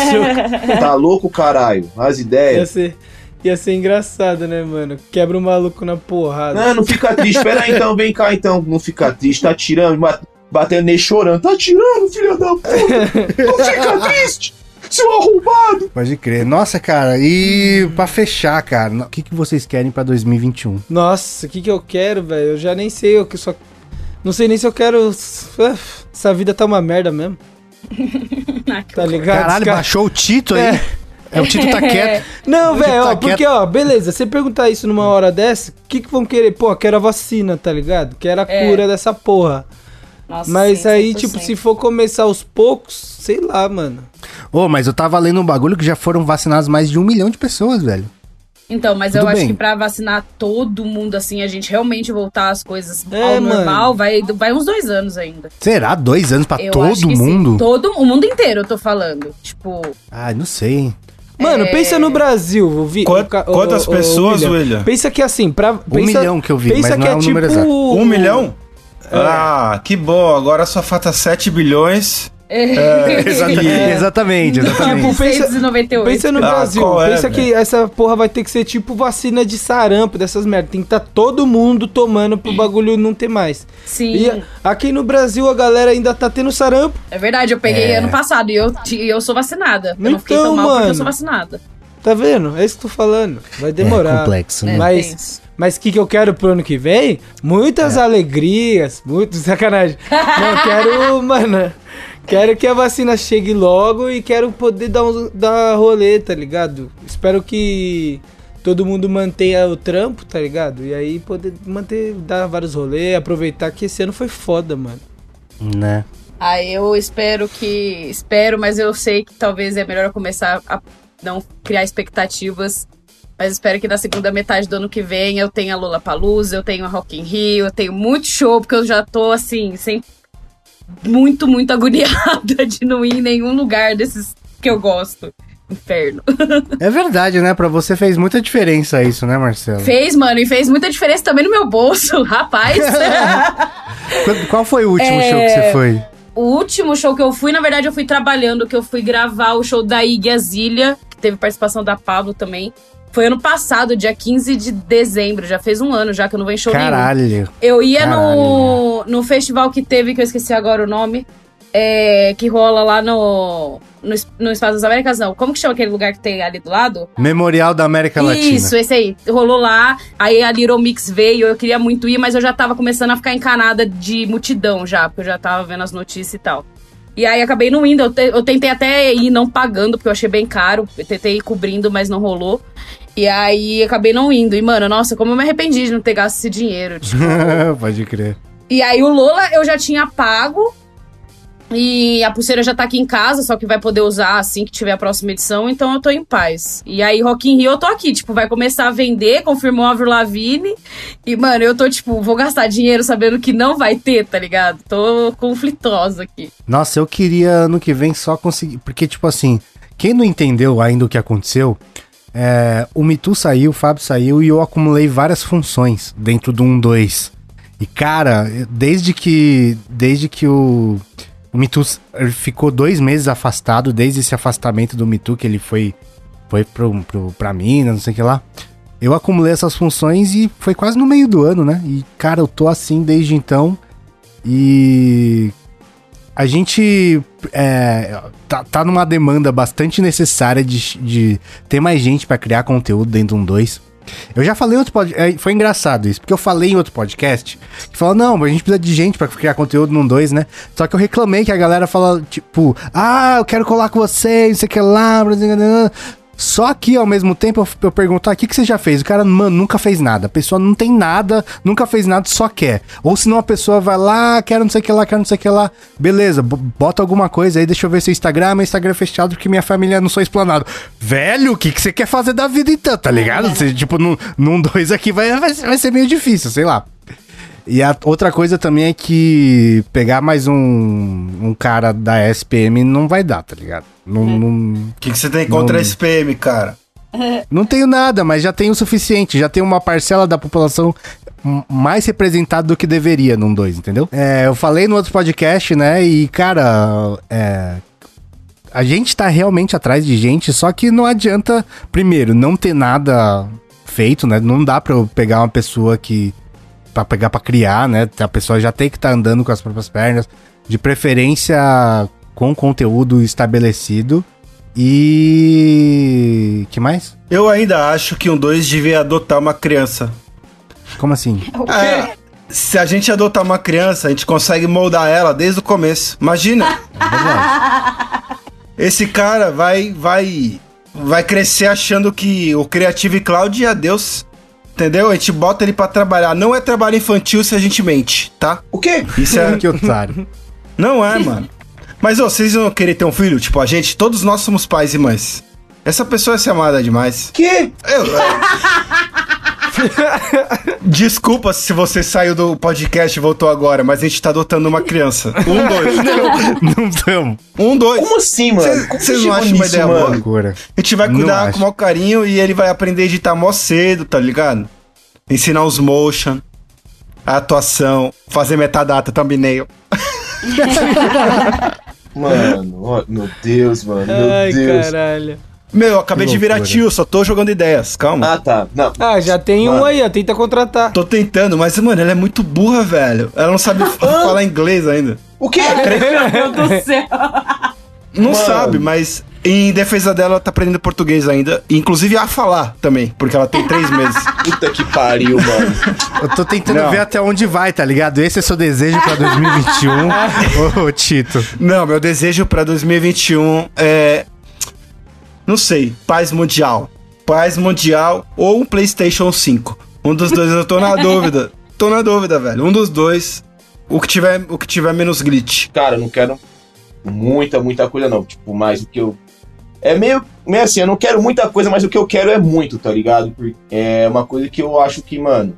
tá louco, caralho? As Ia ideias. ser, ia ser engraçado, né, mano? Quebra o maluco na porrada. Não, não fica triste. Pera aí então, vem cá então. Não fica triste, tá tirando, ba- batendo nele chorando. Tá tirando, filha da puta. Não fica triste, seu arrombado. Pode crer. Nossa, cara, e pra fechar, cara, o que, que vocês querem pra 2021? Nossa, o que que eu quero, velho? Eu já nem sei, eu que só... Não sei nem se eu quero... Essa vida tá uma merda mesmo, [LAUGHS] Ah, tá ligado? Caralho, cara- baixou o Tito aí. É, o Tito tá quieto. [LAUGHS] Não, velho, tá ó, porque, ó, beleza, você perguntar isso numa hora dessa, o que que vão querer? Pô, quero a vacina, tá ligado? Quero a É. cura dessa porra. Nossa, Mas sim, aí, 100%. tipo, se for começar aos poucos, sei lá, mano. Ô, mas eu tava lendo um bagulho que já foram vacinados mais de um milhão de pessoas, velho. Então, mas Tudo eu acho bem. que pra vacinar todo mundo, assim, a gente realmente voltar às coisas É, ao mano. normal, vai, vai uns dois anos ainda. Será? Dois anos pra Eu acho todo que sim. mundo? Todo, o mundo inteiro, eu tô falando. Tipo, Ai, não sei. Mano, É. pensa no Brasil, o Vi- Quant- o o- quantas o- o pessoas, William? William? Pensa que assim, pra. Pensa, milhão que eu vi, pensa mas não que é o número exato. Um milhão? Ah, que bom. Agora só falta 7 bilhões. [LAUGHS] Exatamente, exatamente, exatamente. Tipo, pensa- 698. Pensa no Ah, Brasil, é, pensa que velho? essa porra vai ter que ser tipo vacina de sarampo, dessas merdas. Tem que estar todo mundo tomando pro bagulho não ter mais. Sim, E aqui no Brasil a galera ainda tá tendo sarampo. é verdade, eu peguei É. ano passado e eu, eu sou vacinada. eu não fiquei Então, tão mal porque mano. eu sou vacinada. Tá vendo? É isso que eu tô falando. Vai demorar. É complexo, né? É, Mas-. Mas o que, que eu quero pro ano que vem? Muitas É. alegrias, muito sacanagem. Não, eu quero, [LAUGHS] mano. Quero que a vacina chegue logo e quero poder dar, um, dar rolê, tá ligado? Espero que todo mundo mantenha o trampo, tá ligado? E aí poder manter, dar vários rolês, aproveitar que esse ano foi foda, mano. Né? Ah, eu espero que. Espero, mas eu sei que talvez é melhor eu começar a não criar expectativas. Mas espero que na segunda metade do ano que vem eu tenha Lollapalooza, eu tenha Rock in Rio, eu tenho muito show, porque eu já tô assim, sem. Muito, muito agoniada [LAUGHS] de não ir em nenhum lugar desses que eu gosto. Inferno. [LAUGHS] É verdade, né? Pra você fez muita diferença isso, né, Marcelo? Fez, mano, e fez muita diferença também no meu bolso, [LAUGHS] rapaz. Qual- Qual foi o último É, show que você foi? O último show que eu fui, na verdade, eu fui trabalhando, que eu fui gravar o show da Iggy Azalea, que teve participação da Pablo também. Foi ano passado, dia 15 de dezembro, já fez um ano já que eu não venho em show nenhum. Caralho. Eu ia no, no festival que teve, que eu esqueci agora o nome, é, que rola lá no, no, no Espaço das Américas, não. Como que chama aquele lugar que tem ali do lado? Memorial da América Latina. Isso, esse aí. Rolou lá, aí a Little Mix veio, eu queria muito ir, mas eu já tava começando a ficar encanada de multidão já, porque eu já tava vendo as notícias e tal. E aí acabei não indo, eu, te- eu tentei até ir não pagando, porque eu achei bem caro. Eu tentei ir cobrindo, mas não rolou. E aí acabei não indo. E, mano, nossa, como eu me arrependi de não ter gasto esse dinheiro. [LAUGHS] Tipo, Pode crer. e aí o Lola eu já tinha pago. E a pulseira já tá aqui em casa, só que vai poder usar assim que tiver a próxima edição, então eu tô em paz. E aí, Rock in Rio, eu tô aqui, tipo, vai começar a vender, confirmou a Avril Lavigne. E, mano, eu tô, tipo, vou gastar dinheiro sabendo que não vai ter, tá ligado? Tô conflitosa aqui. Nossa, eu queria ano que vem só conseguir. Porque, tipo assim, quem não entendeu ainda o que aconteceu, é, o Mitu saiu, o Fábio saiu e eu acumulei várias funções dentro do 1-2. E, cara, desde que. Desde que o. O Mitu ficou dois meses afastado, desde esse afastamento do Mitu, que ele foi, foi pro, pro, pra Minas, não sei o que lá. Eu acumulei essas funções e foi quase no meio do ano, né? E, cara, eu tô assim desde então. E a gente é, tá, tá numa demanda bastante necessária de, de ter mais gente pra criar conteúdo dentro de um 2. Eu já falei em outro podcast. Foi engraçado isso, porque eu falei em outro podcast que falou: não, a gente precisa de gente pra criar conteúdo num 2, né? Só que eu reclamei que a galera fala, tipo, ah, eu quero colar com vocês, não sei o que lá. Só que ao mesmo tempo eu, perguntar: o que, que você já fez? O cara, mano, nunca fez nada. A pessoa não tem nada, nunca fez nada, só quer. Ou senão a pessoa vai lá, quero não sei o que lá, quero não sei o que lá. Beleza, bo- bota alguma coisa aí, deixa eu ver seu Instagram. Meu Instagram é fechado porque minha família não sou explanado. Velho, o que, que você quer fazer da vida então, tá ligado? Você, tipo, num, num dois aqui vai, vai, vai ser meio difícil, sei lá. E a outra coisa também é que pegar mais um, um cara da SPM não vai dar, tá ligado? Não, não, O que, que você tem contra Não. a SPM, cara? [LAUGHS] não tenho nada, mas já tenho o suficiente. Já tenho uma parcela da população mais representado do que deveria num 2, entendeu? É, eu falei no outro podcast, né? E, cara, é, a gente tá realmente atrás de gente, só que não adianta, primeiro, não ter nada feito, né? Não dá pra eu pegar uma pessoa que. Pra pegar pra criar, né? A pessoa já tem que estar andando com as próprias pernas, de preferência com conteúdo estabelecido. E. que mais? Eu ainda acho que um 2 devia adotar uma criança. Como assim? É, se a gente adotar uma criança, a gente consegue moldar ela desde o começo. Imagina, É [LAUGHS] esse cara vai vai vai crescer achando que o Creative Cloud é Deus. Entendeu? A gente bota ele pra trabalhar. Não é trabalho infantil se a gente mente, tá? O quê? Isso é. que otário. [LAUGHS] Não é, mano. Mas, ô, vocês vão querer ter um filho? Tipo, a gente, todos nós somos pais e mães. Essa pessoa é ser amada demais. Que? Eu, é. [LAUGHS] Desculpa se você saiu do podcast e voltou agora, mas a gente tá adotando uma criança. Um, dois. [LAUGHS] Não estamos. Um, dois. Como assim, mano? Cês- Como cês chegou não acham uma ideia boa? Loucura. A gente vai Não cuidar com o maior carinho e ele vai aprender a editar mó cedo, tá ligado? Ensinar os motion, a atuação, fazer metadata, thumbnail. [LAUGHS] Mano, ó, meu Deus, mano, meu Ai, Deus. caralho. Meu, eu acabei de virar tio, só tô jogando ideias, calma. Ah, tá. Não. Ah, já tem um Mano. aí, ó. Tenta contratar. Tô tentando, mas, mano, ela é muito burra, velho. Ela não sabe [LAUGHS] falar inglês ainda. O quê? [LAUGHS] Meu Deus do céu. Não Mano. sabe, mas em defesa dela, ela tá aprendendo português ainda. Inclusive a falar também, porque ela tem três meses. [LAUGHS] Puta que pariu, mano. Eu tô tentando Não. ver até onde vai, tá ligado? Esse é seu desejo pra 2021, ô Tito. Não, meu desejo pra 2021 é. Não sei, paz mundial. Paz mundial ou um PlayStation 5. Um dos dois eu tô na [LAUGHS] dúvida. Tô na dúvida, velho. Um dos dois. O que tiver, o que tiver menos glitch. Cara, eu não quero muita, muita coisa, não. Tipo, mais o que eu. É meio, meio assim, eu não quero muita coisa, mas o que eu quero é muito, tá ligado? Porque É uma coisa que eu acho que, mano.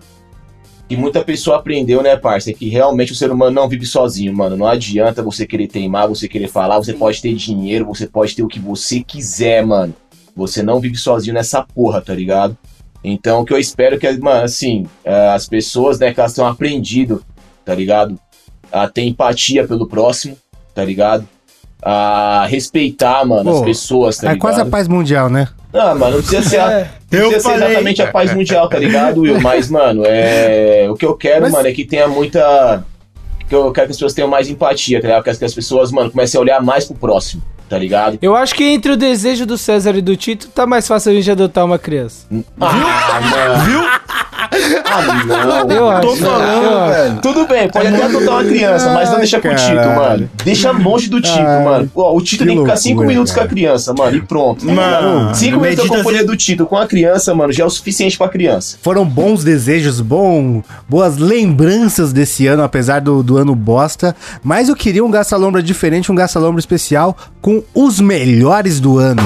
Que muita pessoa aprendeu, né, parça? É que realmente o ser humano não vive sozinho, mano. Não adianta você querer teimar, você querer falar, você pode ter dinheiro, você pode ter o que você quiser, mano. Você não vive sozinho nessa porra, tá ligado? Então, o que eu espero é que, mano, assim, eh, as pessoas, né, que elas tenham aprendido, tá ligado? A ter empatia pelo próximo, tá ligado? A respeitar, mano, as Pô, pessoas, tá é ligado? quase a paz mundial, né? Ah, mano, não precisa ser, a, [LAUGHS] É. não Eu precisa ser exatamente a paz mundial, tá ligado, Will? Mas, mano, é... o que eu quero, Mas- mano, é que tenha muita. Que eu quero que as pessoas tenham mais empatia, tá ligado? Eu quero que as pessoas, mano, comecem a olhar mais pro próximo, tá ligado? Eu acho que entre o desejo do César e do Tito, tá mais fácil a gente adotar uma criança. Ah, mano. Viu? Ah, não. Eu acho. Tô falando, eu velho. Tudo bem, pode até adotar uma criança, mas não deixa com o Tito, mano. Deixa longe do Tito, Ai, mano. Ó, o Tito tem que ficar cinco loucura, minutos cara. com a criança, mano, e pronto. Mano, cinco minutos da companhia do Tito com a criança, mano, já é o suficiente pra criança. Foram bons desejos, bom, boas lembranças desse ano, apesar do, do ano bosta. Mas eu queria um Gasta-Lombra diferente, um Gasta-Lombra especial com os melhores do ano.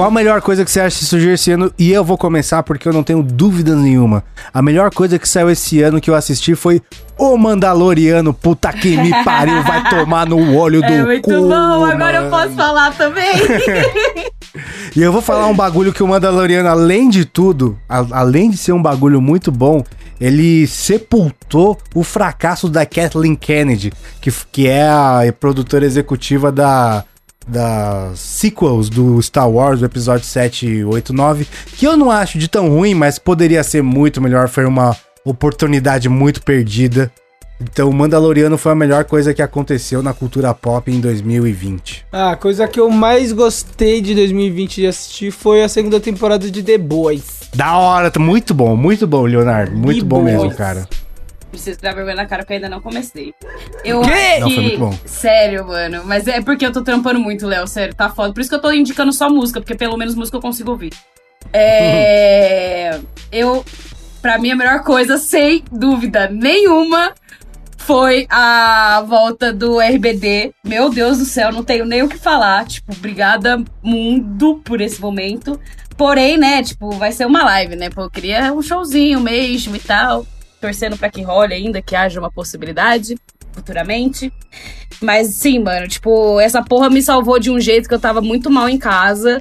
Qual a melhor coisa que você acha que surgiu esse ano? E eu vou começar porque eu não tenho dúvida nenhuma. A melhor coisa que saiu esse ano que eu assisti foi O Mandaloriano. Puta que me [LAUGHS] pariu, vai tomar no olho do É muito cu, bom, agora eu mano. posso falar também. [LAUGHS] E eu vou falar um bagulho que o Mandaloriano, além de tudo, a- além de ser um bagulho muito bom, ele sepultou o fracasso da Kathleen Kennedy, que, que é a produtora executiva da das sequels do Star Wars, o episódio 7, 8, 9, que eu não acho de tão ruim, mas poderia ser muito melhor, foi uma oportunidade muito perdida. Então, o Mandaloriano foi a melhor coisa que aconteceu na cultura pop em 2020. Ah, a coisa que eu mais gostei de 2020 de assistir foi a segunda temporada de The Boys. Da hora, muito bom, muito bom, Leonardo. Muito Que bom mesmo, boas. cara. Preciso dar vergonha na cara porque eu ainda não comecei. Eu acho Não, que... foi muito bom. Sério, mano. Mas é porque eu tô trampando muito, Léo. Sério, tá foda. Por isso que eu tô indicando só música, porque pelo menos música eu consigo ouvir. É. [LAUGHS] eu. Pra mim, a melhor coisa, sem dúvida nenhuma, foi a volta do RBD. Meu Deus do céu, não tenho nem o que falar. Tipo, obrigada, mundo, por esse momento. Porém, né, tipo, vai ser uma live, né? Pô, eu queria um showzinho mesmo e tal. Torcendo pra que role ainda, que haja uma possibilidade. futuramente. Mas sim, mano, tipo, essa porra me salvou de um jeito que eu tava muito mal em casa.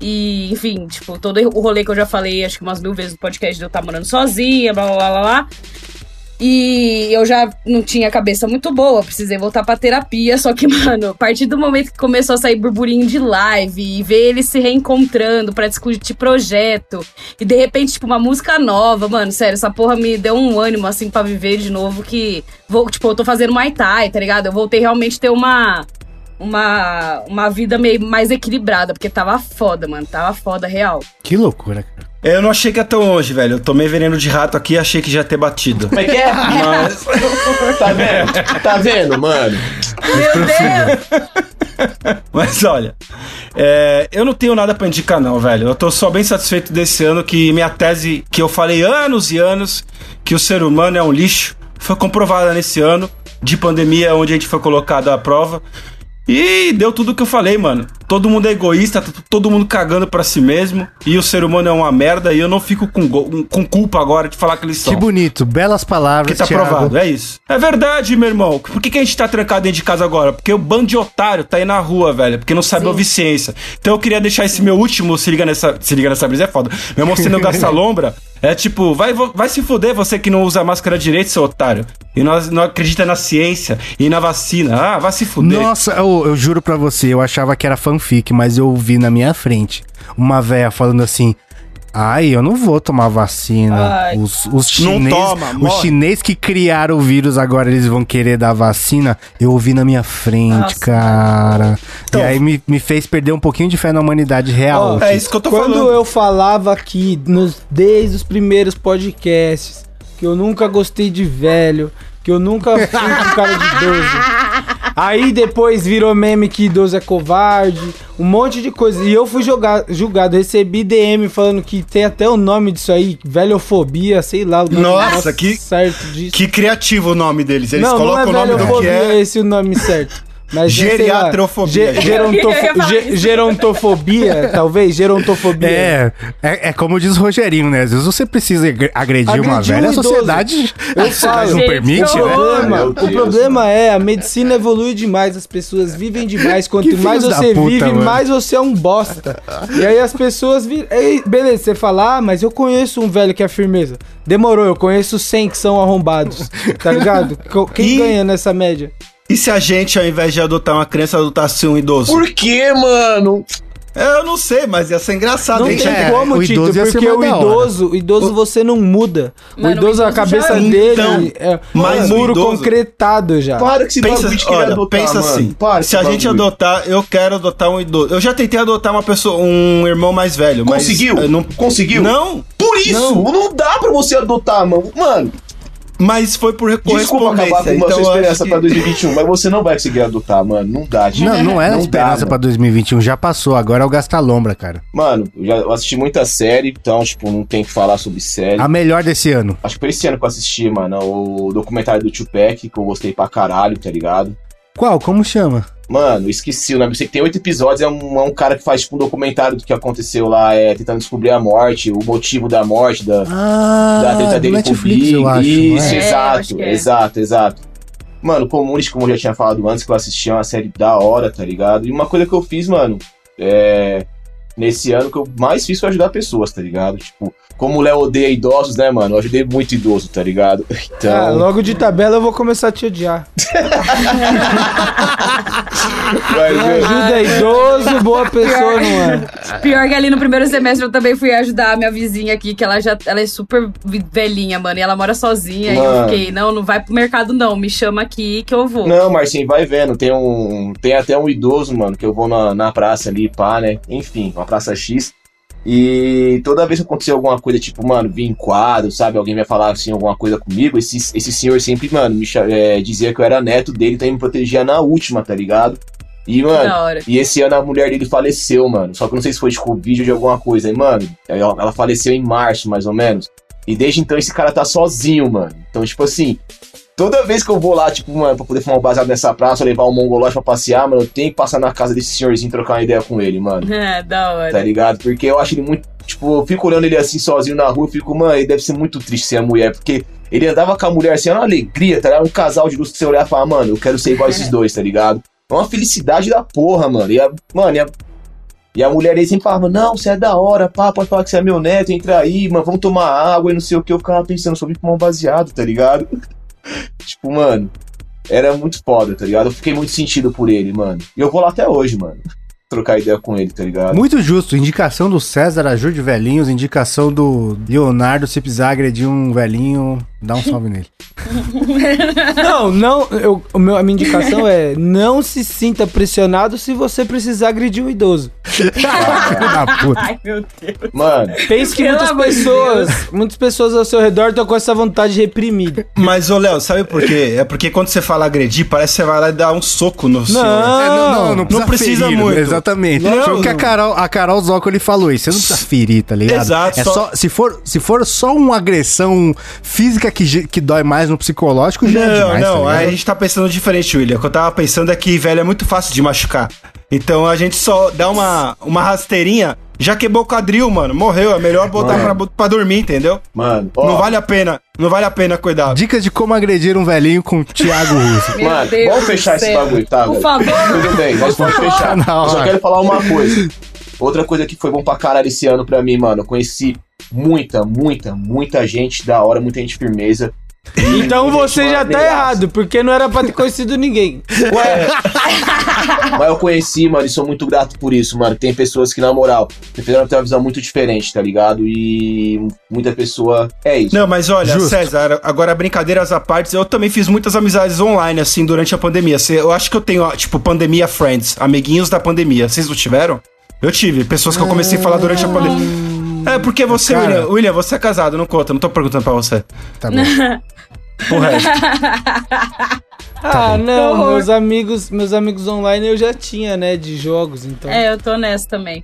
E, enfim, tipo, todo o rolê que eu já falei, acho que umas mil vezes no podcast de eu estar morando sozinha, blá blá blá blá. E eu já não tinha cabeça muito boa, precisei voltar pra terapia. Só que, [LAUGHS] mano, a partir do momento que começou a sair burburinho de live e ver eles se reencontrando pra discutir projeto, e de repente, tipo, uma música nova, mano, sério, essa porra me deu um ânimo, assim, pra viver de novo. Que, vou, tipo, eu tô fazendo Muay Thai, tá ligado? Eu voltei realmente a ter uma. Uma, uma vida meio mais equilibrada, porque tava foda, mano. Tava foda, real. Que loucura, cara. Eu não achei que ia tão longe, velho. Eu tomei veneno de rato aqui e achei que já ia ter batido. Como é que é? Mas, Tá vendo? Tá vendo, mano? Meu Deus! [LAUGHS] mas olha, é, eu não tenho nada pra indicar, não, velho. Eu tô só bem satisfeito desse ano que minha tese, que eu falei anos e anos, que o ser humano é um lixo, foi comprovada nesse ano de pandemia, onde a gente foi colocado à prova. E deu tudo o que eu falei, mano. Todo mundo é egoísta, tá todo mundo cagando pra si mesmo. E o ser humano é uma merda. E eu não fico com, com culpa agora de falar que eles são. Que bonito, belas palavras, Porque tá Thiago. provado, é isso. É verdade, meu irmão. Por que, que a gente tá trancado dentro de casa agora? Porque o bando de otário tá aí na rua, velho. Porque não sabe Sim. ouvir ciência. Então eu queria deixar esse meu último, se liga nessa. Se liga nessa brisa, é foda. Meu irmão sendo [LAUGHS] gasta lombra. É tipo, vai, vai se fuder você que não usa máscara direito, seu otário. E não, não acredita na ciência e na vacina. Ah, vai se fuder. Nossa, eu, eu juro pra você, eu achava que era fanfic, mas eu vi na minha frente uma véia falando assim. Ai, eu não vou tomar vacina. Ai. Os, os chinês, toma, os chinês que criaram o vírus agora eles vão querer dar vacina. Eu ouvi na minha frente, Nossa, cara. Então- e aí me, me fez perder um pouquinho de fé na humanidade real. Ó, É isso que eu tô Quando falando. eu falava aqui, nos, desde os primeiros podcasts, que eu nunca gostei de velho, que eu nunca fui com cara de idoso. Aí depois virou meme que idoso é covarde, um monte de coisa. E eu fui jogar, julgado, recebi DM falando que tem até o nome disso aí, velhofobia, sei lá. O nome Nossa, que- certo disso. Que criativo o nome deles. Eles não, não colocam é o nome do que é. esse o nome certo. Mas lá, Geriatrofobia. ge- [LAUGHS] ge- gerontofobia, [LAUGHS] talvez, gerontofobia. É, é, é como diz o Rogerinho, né? Às vezes você precisa agre- agredir, uma Agredir um velha, a idoso. sociedade, a [LAUGHS] sociedade falo. não permite, O né? problema, Meu o problema é, a medicina evolui demais, as pessoas vivem demais. Quanto Que mais você puta, vive, mano. mais você é um bosta. E aí as pessoas viram. Ei, Beleza, você fala, ah, mas eu conheço um velho que é firmeza. Demorou, eu conheço 100 que são arrombados. Tá ligado? Quem E- ganha nessa média? E se a gente, ao invés de adotar uma criança, adotasse um idoso? Por que, mano? É, Eu não sei, mas ia ser engraçado. Não tem é, como, o Tito, porque o idoso, o idoso você não muda. Mano, o idoso, o a cabeça já- dele Então, é mas um muro idoso- concretado já. Para que esse Pensa, bagulho olha, adotar, pensa mano. assim, Para se a esse gente bagulho. adotar, eu quero adotar um idoso. Eu já tentei adotar uma pessoa, um irmão mais velho, mas Conseguiu? eh, não Conseguiu? Não, Por isso, Não. não. dá pra você adotar, mano. Mano, mas foi por desculpa acabar correspondência. com a Então sua eu esperança que... pra 2021, mas você não vai conseguir adotar, mano. Não dá, gente. Não, não é a Não esperança dá, pra 2021, já passou, agora é o Gastalombra, cara. Mano, eu já assisti muita série, então, tipo, não tem que falar sobre série. A melhor desse ano. Acho que foi esse ano que eu assisti, mano, o documentário do Tupac, que eu gostei pra caralho, tá ligado? Qual? Como chama? Mano, esqueci o nome. Sei que tem oito episódios, é um, é um cara que faz, tipo, um documentário do que aconteceu lá, é, tentando descobrir a morte, o motivo da morte, da, Ah, da treta dele com o acho. Isso, é? É, exato, é. exato, exato. Mano, Community, como eu já tinha falado antes, que eu assisti é uma série da hora, tá ligado? E uma coisa que eu fiz, mano, é. Nesse ano que eu mais fiz foi ajudar pessoas, tá ligado? Tipo, como o Léo odeia idosos, né, mano? Eu ajudei muito idoso, tá ligado? [LAUGHS] Então. Ah, logo de tabela eu vou começar a te odiar. Ver. ajuda idoso, boa pessoa, não é? Pior que ali no primeiro semestre eu também fui ajudar a minha vizinha aqui, que ela já ela é super velhinha, mano, e ela mora sozinha. E eu Mano. fiquei, não, não vai pro mercado, não. Me chama aqui que eu vou. Não, Marcinho, vai vendo. Tem um. Tem até um idoso, mano, que eu vou na, na praça ali, pá, né? Enfim, uma praça X. E toda vez que acontecer alguma coisa, tipo, mano, vir em quadro, sabe? Alguém vai falar assim, alguma coisa comigo, esse, esse senhor sempre, mano, me é, dizia que eu era neto dele, então ele me protegia na última, tá ligado? E, mano, e esse ano a mulher dele faleceu, mano. Só que eu não sei se foi de Covid ou de alguma coisa. E, mano, ela faleceu em março, mais ou menos. E desde então esse cara tá sozinho, mano. Então, tipo assim, toda vez que eu vou lá, tipo, mano, pra poder fumar um baseado nessa praça, levar o mongolote pra passear, mano, eu tenho que passar na casa desse senhorzinho e trocar uma ideia com ele, mano. [LAUGHS] É, da hora. Tá ligado? Porque eu acho ele muito. Tipo, eu fico olhando ele assim sozinho na rua e fico, mano, ele deve ser muito triste ser a mulher, porque Ele andava com a mulher assim, era uma alegria, tá ligado? Um casal de luz que você olhar e falar, mano, eu quero ser igual a esses [LAUGHS] dois, tá ligado? É uma felicidade da porra, mano. E a, mano, e a, e a mulher aí sempre falava, não, você é da hora, pá, pode falar que você é meu neto, entra aí, mano, vamos tomar água e não sei o que. Eu ficava pensando, só vim tomar um baseado, tá ligado? [LAUGHS] [LAUGHS] tipo, mano, era muito foda, tá ligado? Eu fiquei muito sentido por ele, mano. E eu vou lá até hoje, mano. Trocar ideia com ele, tá ligado? Muito justo. Indicação do César ajude velhinhos. Indicação do Leonardo precisar agredir um velhinho, dá um salve nele. [LAUGHS] Não, não, eu, o meu, a minha indicação é não se sinta pressionado se você precisar agredir um idoso. Filho da puta. Ai, meu Deus. Mano, Pense que Pelo muitas pessoas, muitas pessoas ao seu redor estão com essa vontade reprimida. Mas, ô Léo, sabe por quê? É porque quando você fala agredir, parece que você vai lá e dar um soco no seu. Não. É, não, não, não precisa ferir, muito. Exatamente. Não. Foi o que a Carol, a Carol Zócoli falou isso. Você não precisa ferir, tá ligado? Exato, É só- só, se, for, se for só uma agressão física que, ge- que dói mais no psicológico, já é Não, demais, não, tá aí a gente tá pensando diferente, William. O que eu tava pensando é que, velho, é muito fácil de machucar. Então a gente só dá uma, uma rasteirinha, já quebrou o quadril, mano. Morreu, é melhor botar pra, pra dormir, entendeu? mano, ó, Não vale a pena, não vale a pena cuidar. Dicas de como agredir um velhinho com o Thiago [LAUGHS] Russo. Mano, Deus vamos fechar esse céu. bagulho, tá? Por velho? favor. Tudo bem, nós vamos fechar. Não, Eu só é. quero falar uma coisa. Outra coisa que foi bom pra caralho esse ano pra mim, mano. Eu conheci muita, muita, muita gente da hora, muita gente firmeza. Então você já tá errado, porque não era pra ter conhecido ninguém. [LAUGHS] Ué, mas eu conheci, mano, e sou muito grato por isso, mano. Tem pessoas que, na moral, me fizeram ter uma visão muito diferente, tá ligado? E muita pessoa. É isso. Não, mas olha, Justo. César, agora brincadeiras à parte, eu também fiz muitas amizades online, assim, durante a pandemia. Eu acho que eu tenho, ó, tipo, pandemia friends, amiguinhos da pandemia. Vocês não tiveram? Eu tive, pessoas que eu comecei a falar durante a pandemia. É, porque você, Cara. William, William, você é casado, não conta, não tô perguntando pra você. Tá bom. [LAUGHS] O resto. [LAUGHS] Ah, não, meus amigos, meus amigos online eu já tinha, né, de jogos, então. É, eu tô nessa também.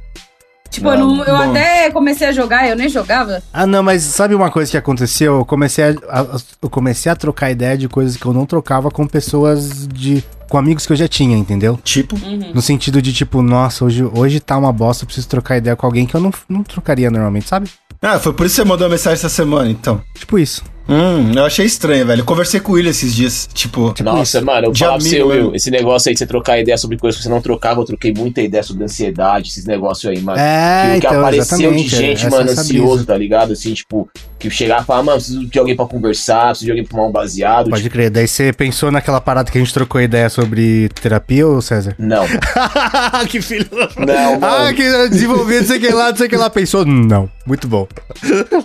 Tipo, Não, eu, não- eu até comecei a jogar, eu nem jogava. Ah, não, mas sabe uma coisa que aconteceu? Eu comecei a, a- eu comecei a trocar ideia de coisas que eu não trocava com pessoas de. Com amigos que eu já tinha, entendeu? tipo, No sentido de, tipo, nossa, hoje, hoje tá uma bosta, eu preciso trocar ideia com alguém que eu não, não trocaria normalmente, sabe? ah, foi por isso que você mandou a mensagem essa semana, então. Tipo isso. Hum, eu achei estranho, velho. Eu conversei com o esses dias, tipo... Nossa, mano, eu de falo pra você, amigo Will, mesmo. esse negócio aí de você trocar ideia sobre coisas que você não trocava, eu troquei muita ideia sobre ansiedade, esses negócios aí, mano. É, que, o que então, apareceu de gente, essa- mano, ansioso, tá ligado? Assim, tipo, que chegar e falar, mano, preciso de alguém pra conversar, preciso de alguém pra fumar um baseado. Pode tipo, crer. Daí você pensou naquela parada que a gente trocou ideia sobre terapia, ô César? não. [LAUGHS] que filho. Não, Ah, mano. que desenvolvido, não sei o que lá, não sei o que lá. Pensou? Não. Muito bom.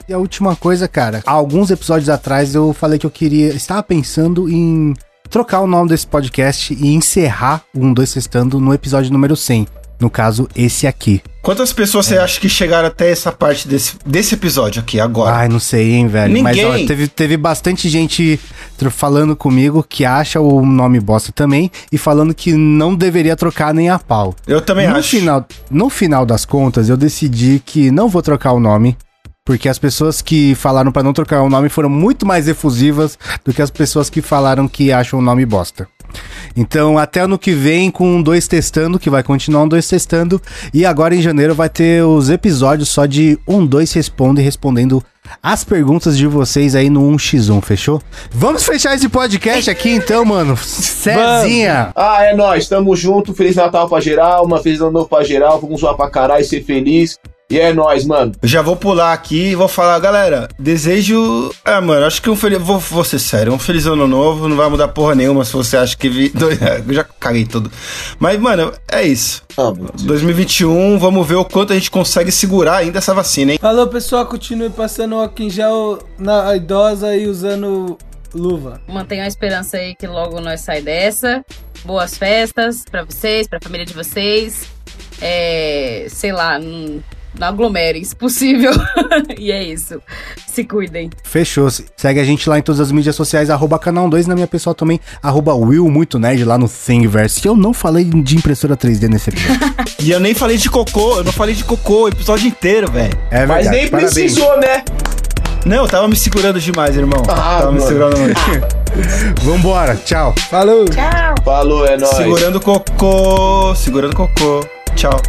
e a última coisa, cara. Alguns episódios atrás eu falei que eu queria. Estava pensando em trocar o nome desse podcast e encerrar o 1, 2 Testando no episódio número 100. No caso, esse aqui. Quantas pessoas É. você acha que chegaram até essa parte desse, desse episódio aqui, agora? Ai, não sei, hein, velho. Mas Ninguém. ó, teve, teve bastante gente falando comigo que acha o nome bosta também e falando que não deveria trocar nem a pau. eu também no acho. Final, no final das contas, eu decidi que não vou trocar o nome. Porque as pessoas que falaram pra não trocar o nome foram muito mais efusivas do que as pessoas que falaram que acham o nome bosta. Então, até ano que vem, com um dois testando, que vai continuar um dois testando. E agora em janeiro vai ter os episódios só de um dois responde, respondendo as perguntas de vocês aí no 1x1, fechou? Vamos fechar esse podcast aqui então, mano. Cezinha. Ah, é nóis, tamo junto, Feliz Natal pra geral, uma Feliz Ano Novo pra geral, vamos zoar pra caralho, ser feliz. E é nóis, mano. Eu já vou pular aqui e vou falar, galera, desejo. Ah, mano, acho que um feliz. Vou, vou ser sério, um feliz ano novo, não vai mudar porra nenhuma se você acha que. Vi... [LAUGHS] Eu já caguei tudo. Mas, mano, é isso. Ah, meu Deus. 2021, vamos ver o quanto a gente consegue segurar ainda essa vacina, hein? Falou, pessoal, continue passando álcool em gel na idosa e usando luva. Mantenham a esperança aí que logo nós sai dessa. Boas festas pra vocês, pra família de vocês. É, sei lá, não, não aglomerem, se possível. [LAUGHS] e é isso. Se cuidem. Fechou. Segue a gente lá em todas as mídias sociais, arroba canal 2, na minha pessoal também, arroba Will Muito Nerd lá no Thingiverse. Que eu não falei de impressora 3D nesse episódio. [LAUGHS] E eu nem falei de cocô, eu não falei de cocô o episódio inteiro, velho. É Mas nem parabéns. precisou, né? Não, eu tava me segurando demais, irmão. Ah, tava me mano. segurando muito. [LAUGHS] Vambora, tchau. Falou! Falou, é nóis. Segurando cocô, segurando cocô. Tchau.